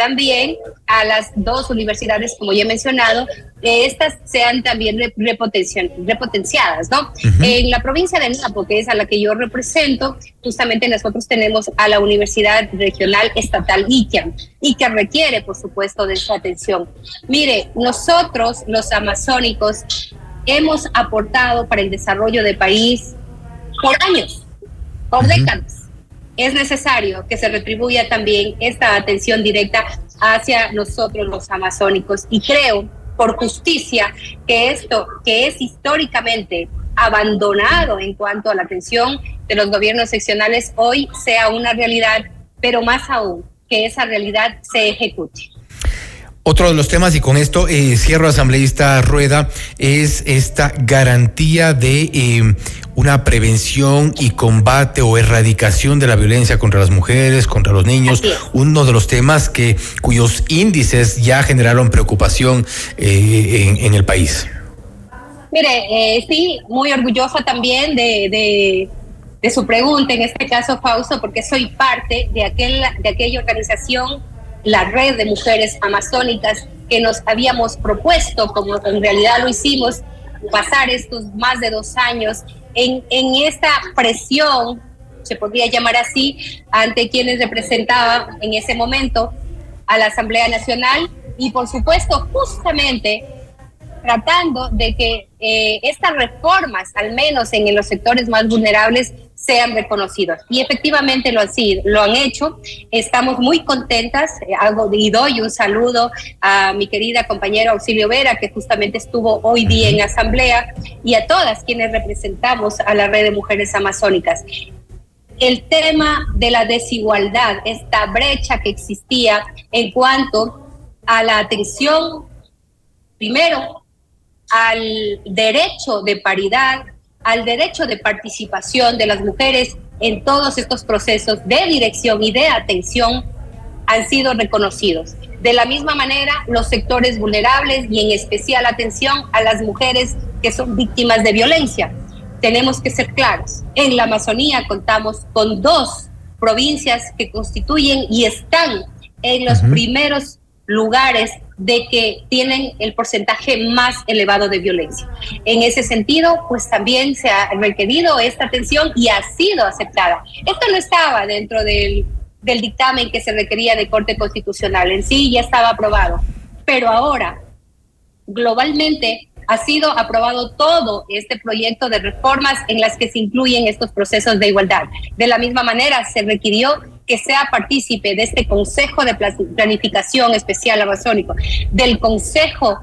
también a las dos universidades, como ya he mencionado, que estas sean también repotenciadas, ¿no? En la provincia de Napo, que es a la que yo represento, justamente nosotros tenemos a la Universidad Regional Estatal ICAM y que requiere, por supuesto, de su atención. Mire, nosotros, los amazónicos, hemos aportado para el desarrollo del país por años, por décadas es necesario que se retribuya también esta atención directa hacia nosotros los amazónicos. Y creo, por justicia, que esto, que es históricamente abandonado en cuanto a la atención de los gobiernos seccionales, hoy sea una realidad, pero más aún, que esa realidad se ejecute. Otro de los temas, y con esto eh, cierro asambleísta Rueda, es esta garantía de eh, una prevención y combate o erradicación de la violencia contra las mujeres, contra los niños, uno de los temas que cuyos índices ya generaron preocupación eh, en, el país. Mire, sí, muy orgullosa también de, de, su pregunta, en este caso, Fausto, porque soy parte de, aquel, de aquella organización la red de mujeres amazónicas que nos habíamos propuesto, como en realidad lo hicimos, pasar estos más de dos años en, en esta presión, se podría llamar así, ante quienes representaban en ese momento a la Asamblea Nacional y por supuesto justamente tratando de que eh, estas reformas, al menos en los sectores más vulnerables, sean reconocidos. Y efectivamente lo, así, lo han hecho. Estamos muy contentas. Eh, hago, y doy un saludo a mi querida compañera Auxilio Vera, que justamente estuvo hoy día en asamblea, y a todas quienes representamos a la red de mujeres amazónicas. El tema de la desigualdad, esta brecha que existía en cuanto a la atención, primero, al derecho de paridad, al derecho de participación de las mujeres en todos estos procesos de dirección y de atención han sido reconocidos. De la misma manera, los sectores vulnerables y en especial atención a las mujeres que son víctimas de violencia. Tenemos que ser claros. En la Amazonía contamos con dos provincias que constituyen y están en los primeros lugares de que tienen el porcentaje más elevado de violencia. En ese sentido, pues también se ha requerido esta atención y ha sido aceptada. Esto no estaba dentro del, del dictamen que se requería de Corte Constitucional, en sí ya estaba aprobado, pero ahora, globalmente, ha sido aprobado todo este proyecto de reformas en las que se incluyen estos procesos de igualdad. De la misma manera, se requirió que sea partícipe de este Consejo de Planificación Especial Amazónico, del Consejo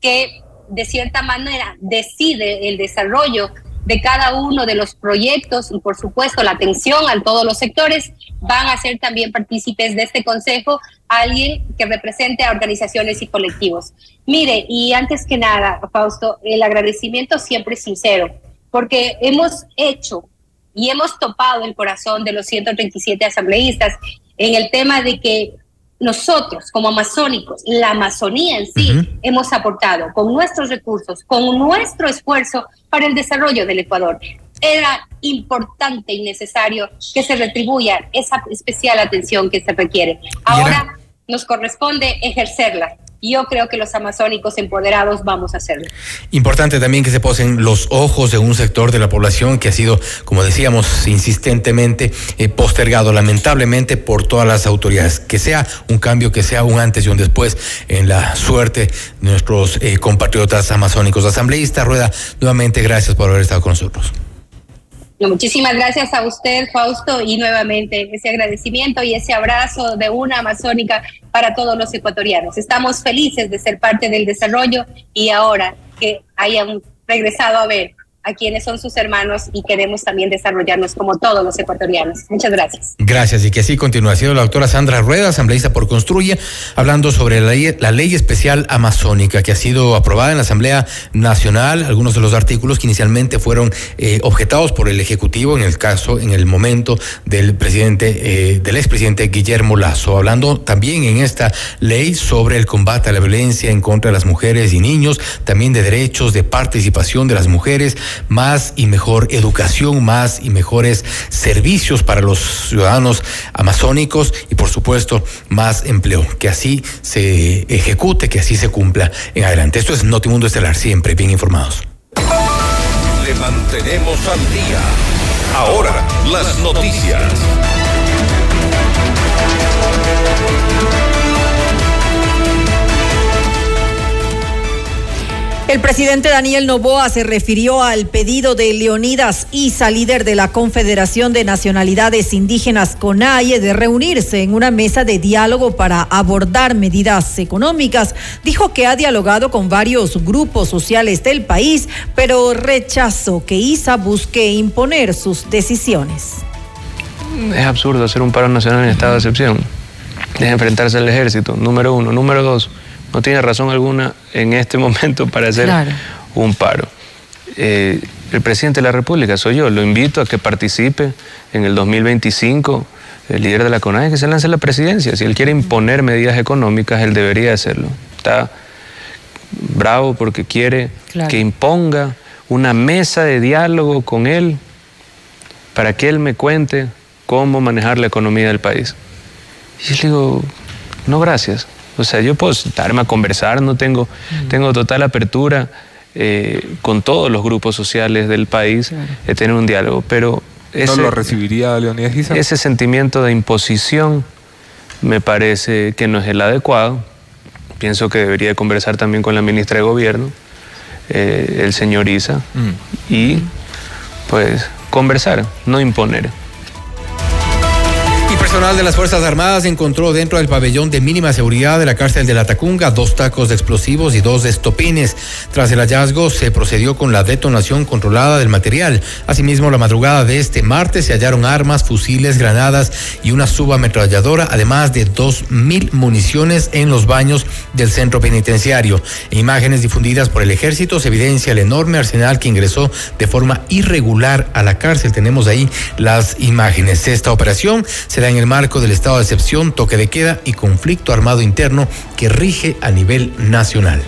que de cierta manera decide el desarrollo de cada uno de los proyectos y por supuesto la atención a todos los sectores, van a ser también partícipes de este consejo alguien que represente a organizaciones y colectivos. Mire, y antes que nada, Fausto, el agradecimiento siempre sincero, porque hemos hecho y hemos topado el corazón de los 137 asambleístas en el tema de que nosotros como amazónicos, la Amazonía en sí, hemos aportado con nuestros recursos, con nuestro esfuerzo para el desarrollo del Ecuador. Era importante y necesario que se retribuya esa especial atención que se requiere. Ahora nos corresponde ejercerla yo creo que los amazónicos empoderados vamos a hacerlo. Importante también que se posen los ojos de un sector de la población que ha sido, como decíamos, insistentemente eh, postergado, lamentablemente, por todas las autoridades. Que sea un cambio, que sea un antes y un después en la suerte de nuestros eh, compatriotas amazónicos. Asambleísta Rueda, nuevamente gracias por haber estado con nosotros. Muchísimas gracias a usted, Fausto, y nuevamente ese agradecimiento y ese abrazo de una amazónica para todos los ecuatorianos. Estamos felices de ser parte del desarrollo y ahora que hayan regresado a ver a quienes son sus hermanos y queremos también desarrollarnos como todos los ecuatorianos. Muchas gracias. Gracias y que así continúa. Sido la doctora Sandra Rueda, asambleísta por Construye, hablando sobre la ley, la ley especial amazónica que ha sido aprobada en la Asamblea Nacional. Algunos de los artículos que inicialmente fueron eh, objetados por el Ejecutivo en el caso, en el momento del presidente, eh, del expresidente Guillermo Lazo, hablando también en esta ley sobre el combate a la violencia en contra de las mujeres y niños, también de derechos de participación de las mujeres más y mejor educación, más y mejores servicios para los ciudadanos amazónicos y por supuesto más empleo. Que así se ejecute, que así se cumpla en adelante. Esto es Notimundo Estelar, siempre bien informados. Le mantenemos al día. Ahora, las noticias. El presidente Daniel Novoa se refirió al pedido de Leonidas Isa, líder de la Confederación de Nacionalidades Indígenas CONAIE, de reunirse en una mesa de diálogo para abordar medidas económicas. Dijo que ha dialogado con varios grupos sociales del país, pero rechazó que Isa busque imponer sus decisiones. Es absurdo hacer un paro nacional en estado de excepción. Es enfrentarse al ejército, número uno. Número dos, no tiene razón alguna en este momento para hacer un paro. Eh, el presidente de la República soy yo, lo invito a que participe en el 2025, el líder de la CONAE, que se lance a la presidencia. Si él quiere imponer medidas económicas, él debería hacerlo. Está bravo porque quiere que imponga una mesa de diálogo con él para que él me cuente cómo manejar la economía del país. Y yo le digo, no, gracias. O sea, yo puedo sentarme a conversar, no tengo, mm. tengo total apertura eh, con todos los grupos sociales del país de tener un diálogo, pero ese, ¿No lo recibiría Leonidas Giza? Ese sentimiento de imposición me parece que no es el adecuado. Pienso que debería conversar también con la ministra de Gobierno, eh, el señor Isa, mm. y pues conversar, no imponer personal de las Fuerzas Armadas encontró dentro del pabellón de mínima seguridad de la cárcel de la Tacunga dos tacos de explosivos y dos estopines. Tras el hallazgo se procedió con la detonación controlada del material. Asimismo, la madrugada de este martes se hallaron armas, fusiles, granadas y una subametralladora, además de dos mil municiones en los baños del centro penitenciario. En imágenes difundidas por el ejército se evidencia el enorme arsenal que ingresó de forma irregular a la cárcel. Tenemos ahí las imágenes. Esta operación se da en el marco del estado de excepción, toque de queda y conflicto armado interno que rige a nivel nacional.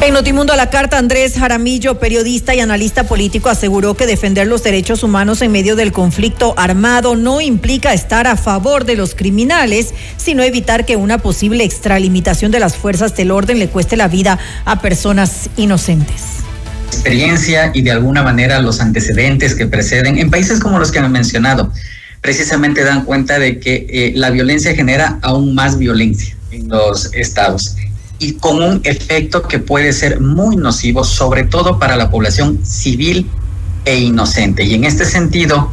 En Notimundo a la carta, Andrés Jaramillo, periodista y analista político, aseguró que defender los derechos humanos en medio del conflicto armado no implica estar a favor de los criminales, sino evitar que una posible extralimitación de las fuerzas del orden le cueste la vida a personas inocentes experiencia y de alguna manera los antecedentes que preceden en países como los que han mencionado precisamente dan cuenta de que eh, la violencia genera aún más violencia en los estados y con un efecto que puede ser muy nocivo, sobre todo para la población civil e inocente. Y en este sentido,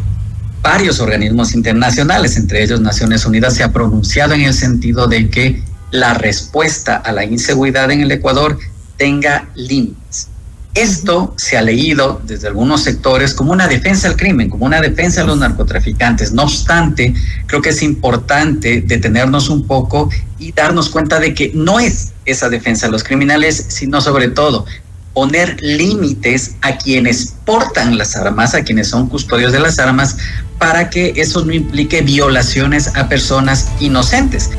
varios organismos internacionales, entre ellos Naciones Unidas, se ha pronunciado en el sentido de que la respuesta a la inseguridad en el Ecuador tenga límites Esto se ha leído desde algunos sectores como una defensa al crimen, como una defensa a los narcotraficantes. No obstante, creo que es importante detenernos un poco y darnos cuenta de que no es esa defensa a los criminales, sino sobre todo poner límites a quienes portan las armas, a quienes son custodios de las armas, para que eso no implique violaciones a personas inocentes.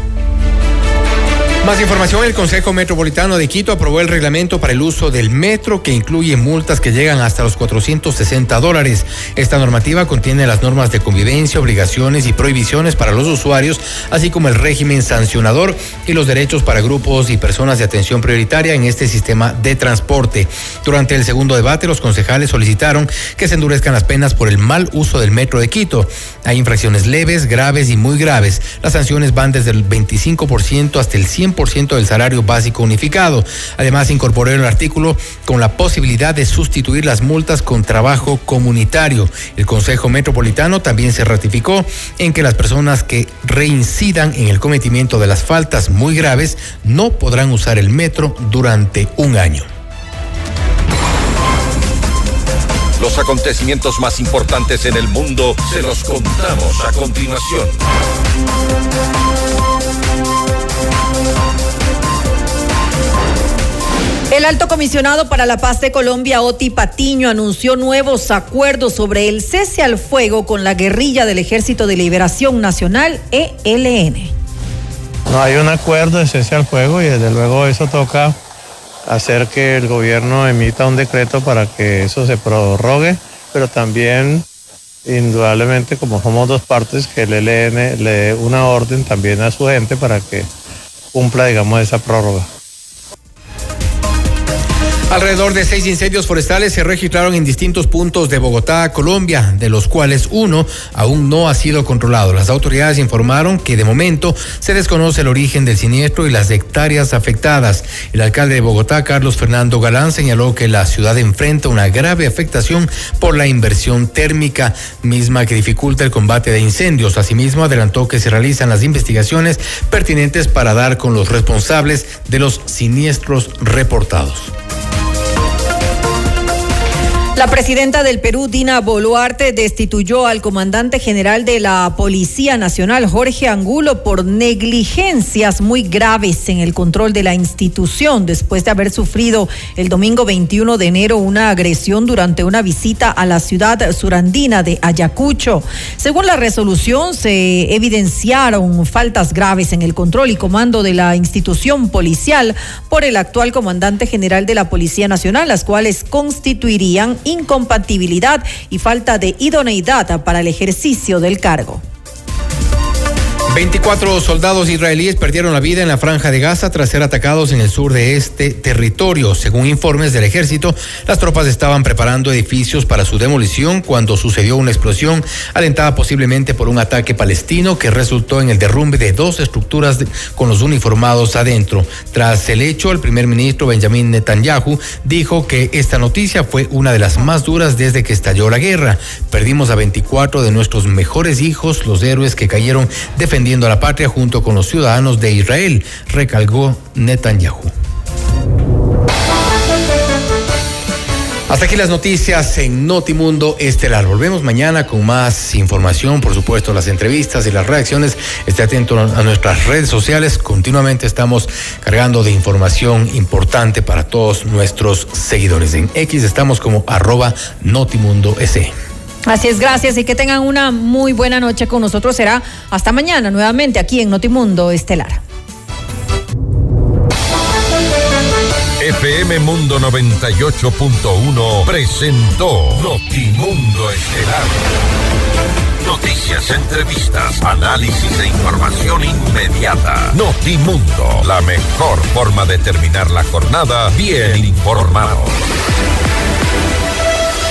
Más información, el Consejo Metropolitano de Quito aprobó el reglamento para el uso del metro que incluye multas que llegan hasta los 460 dólares. Esta normativa contiene las normas de convivencia, obligaciones y prohibiciones para los usuarios, así como el régimen sancionador y los derechos para grupos y personas de atención prioritaria en este sistema de transporte. Durante el segundo debate, los concejales solicitaron que se endurezcan las penas por el mal uso del metro de Quito. Hay infracciones leves, graves y muy graves. Las sanciones van desde el 25% hasta el 100% del salario básico unificado. Además, incorporó el artículo con la posibilidad de sustituir las multas con trabajo comunitario. El Consejo Metropolitano también se ratificó en que las personas que reincidan en el cometimiento de las faltas muy graves no podrán usar el metro durante un año. Los acontecimientos más importantes en el mundo se los contamos a continuación. El alto comisionado para la paz de Colombia, Oti Patiño, anunció nuevos acuerdos sobre el cese al fuego con la guerrilla del Ejército de Liberación Nacional, ELN. No hay un acuerdo de cese al fuego y desde luego eso toca hacer que el gobierno emita un decreto para que eso se prorrogue, pero también indudablemente como somos dos partes, que el ELN le dé una orden también a su gente para que cumpla, digamos, esa prórroga. Alrededor de seis incendios forestales se registraron en distintos puntos de Bogotá, Colombia, de los cuales uno aún no ha sido controlado. Las autoridades informaron que de momento se desconoce el origen del siniestro y las hectáreas afectadas. El alcalde de Bogotá, Carlos Fernando Galán, señaló que la ciudad enfrenta una grave afectación por la inversión térmica misma que dificulta el combate de incendios. Asimismo, adelantó que se realizan las investigaciones pertinentes para dar con los responsables de los siniestros reportados. La presidenta del Perú, Dina Boluarte, destituyó al comandante general de la Policía Nacional, Jorge Angulo, por negligencias muy graves en el control de la institución, después de haber sufrido el domingo 21 de enero una agresión durante una visita a la ciudad surandina de Ayacucho. Según la resolución, se evidenciaron faltas graves en el control y comando de la institución policial por el actual comandante general de la Policía Nacional, las cuales constituirían incompatibilidad y falta de idoneidad para el ejercicio del cargo. 24 soldados israelíes perdieron la vida en la franja de Gaza tras ser atacados en el sur de este territorio. Según informes del ejército, las tropas estaban preparando edificios para su demolición cuando sucedió una explosión alentada posiblemente por un ataque palestino que resultó en el derrumbe de dos estructuras con los uniformados adentro. Tras el hecho, el primer ministro Benjamin Netanyahu dijo que esta noticia fue una de las más duras desde que estalló la guerra. Perdimos a 24 de nuestros mejores hijos, los héroes que cayeron defendiendo a la patria junto con los ciudadanos de Israel, recalcó Netanyahu. Hasta aquí las noticias en Notimundo Estelar. Volvemos mañana con más información, por supuesto, las entrevistas y las reacciones. Esté atento a nuestras redes sociales. Continuamente estamos cargando de información importante para todos nuestros seguidores. En X estamos como arroba Notimundo S. Así es, gracias y que tengan una muy buena noche con nosotros. Será hasta mañana nuevamente aquí en Notimundo Estelar. FM Mundo 98.1 presentó Notimundo Estelar. Noticias, entrevistas, análisis e información inmediata. Notimundo, la mejor forma de terminar la jornada bien informado.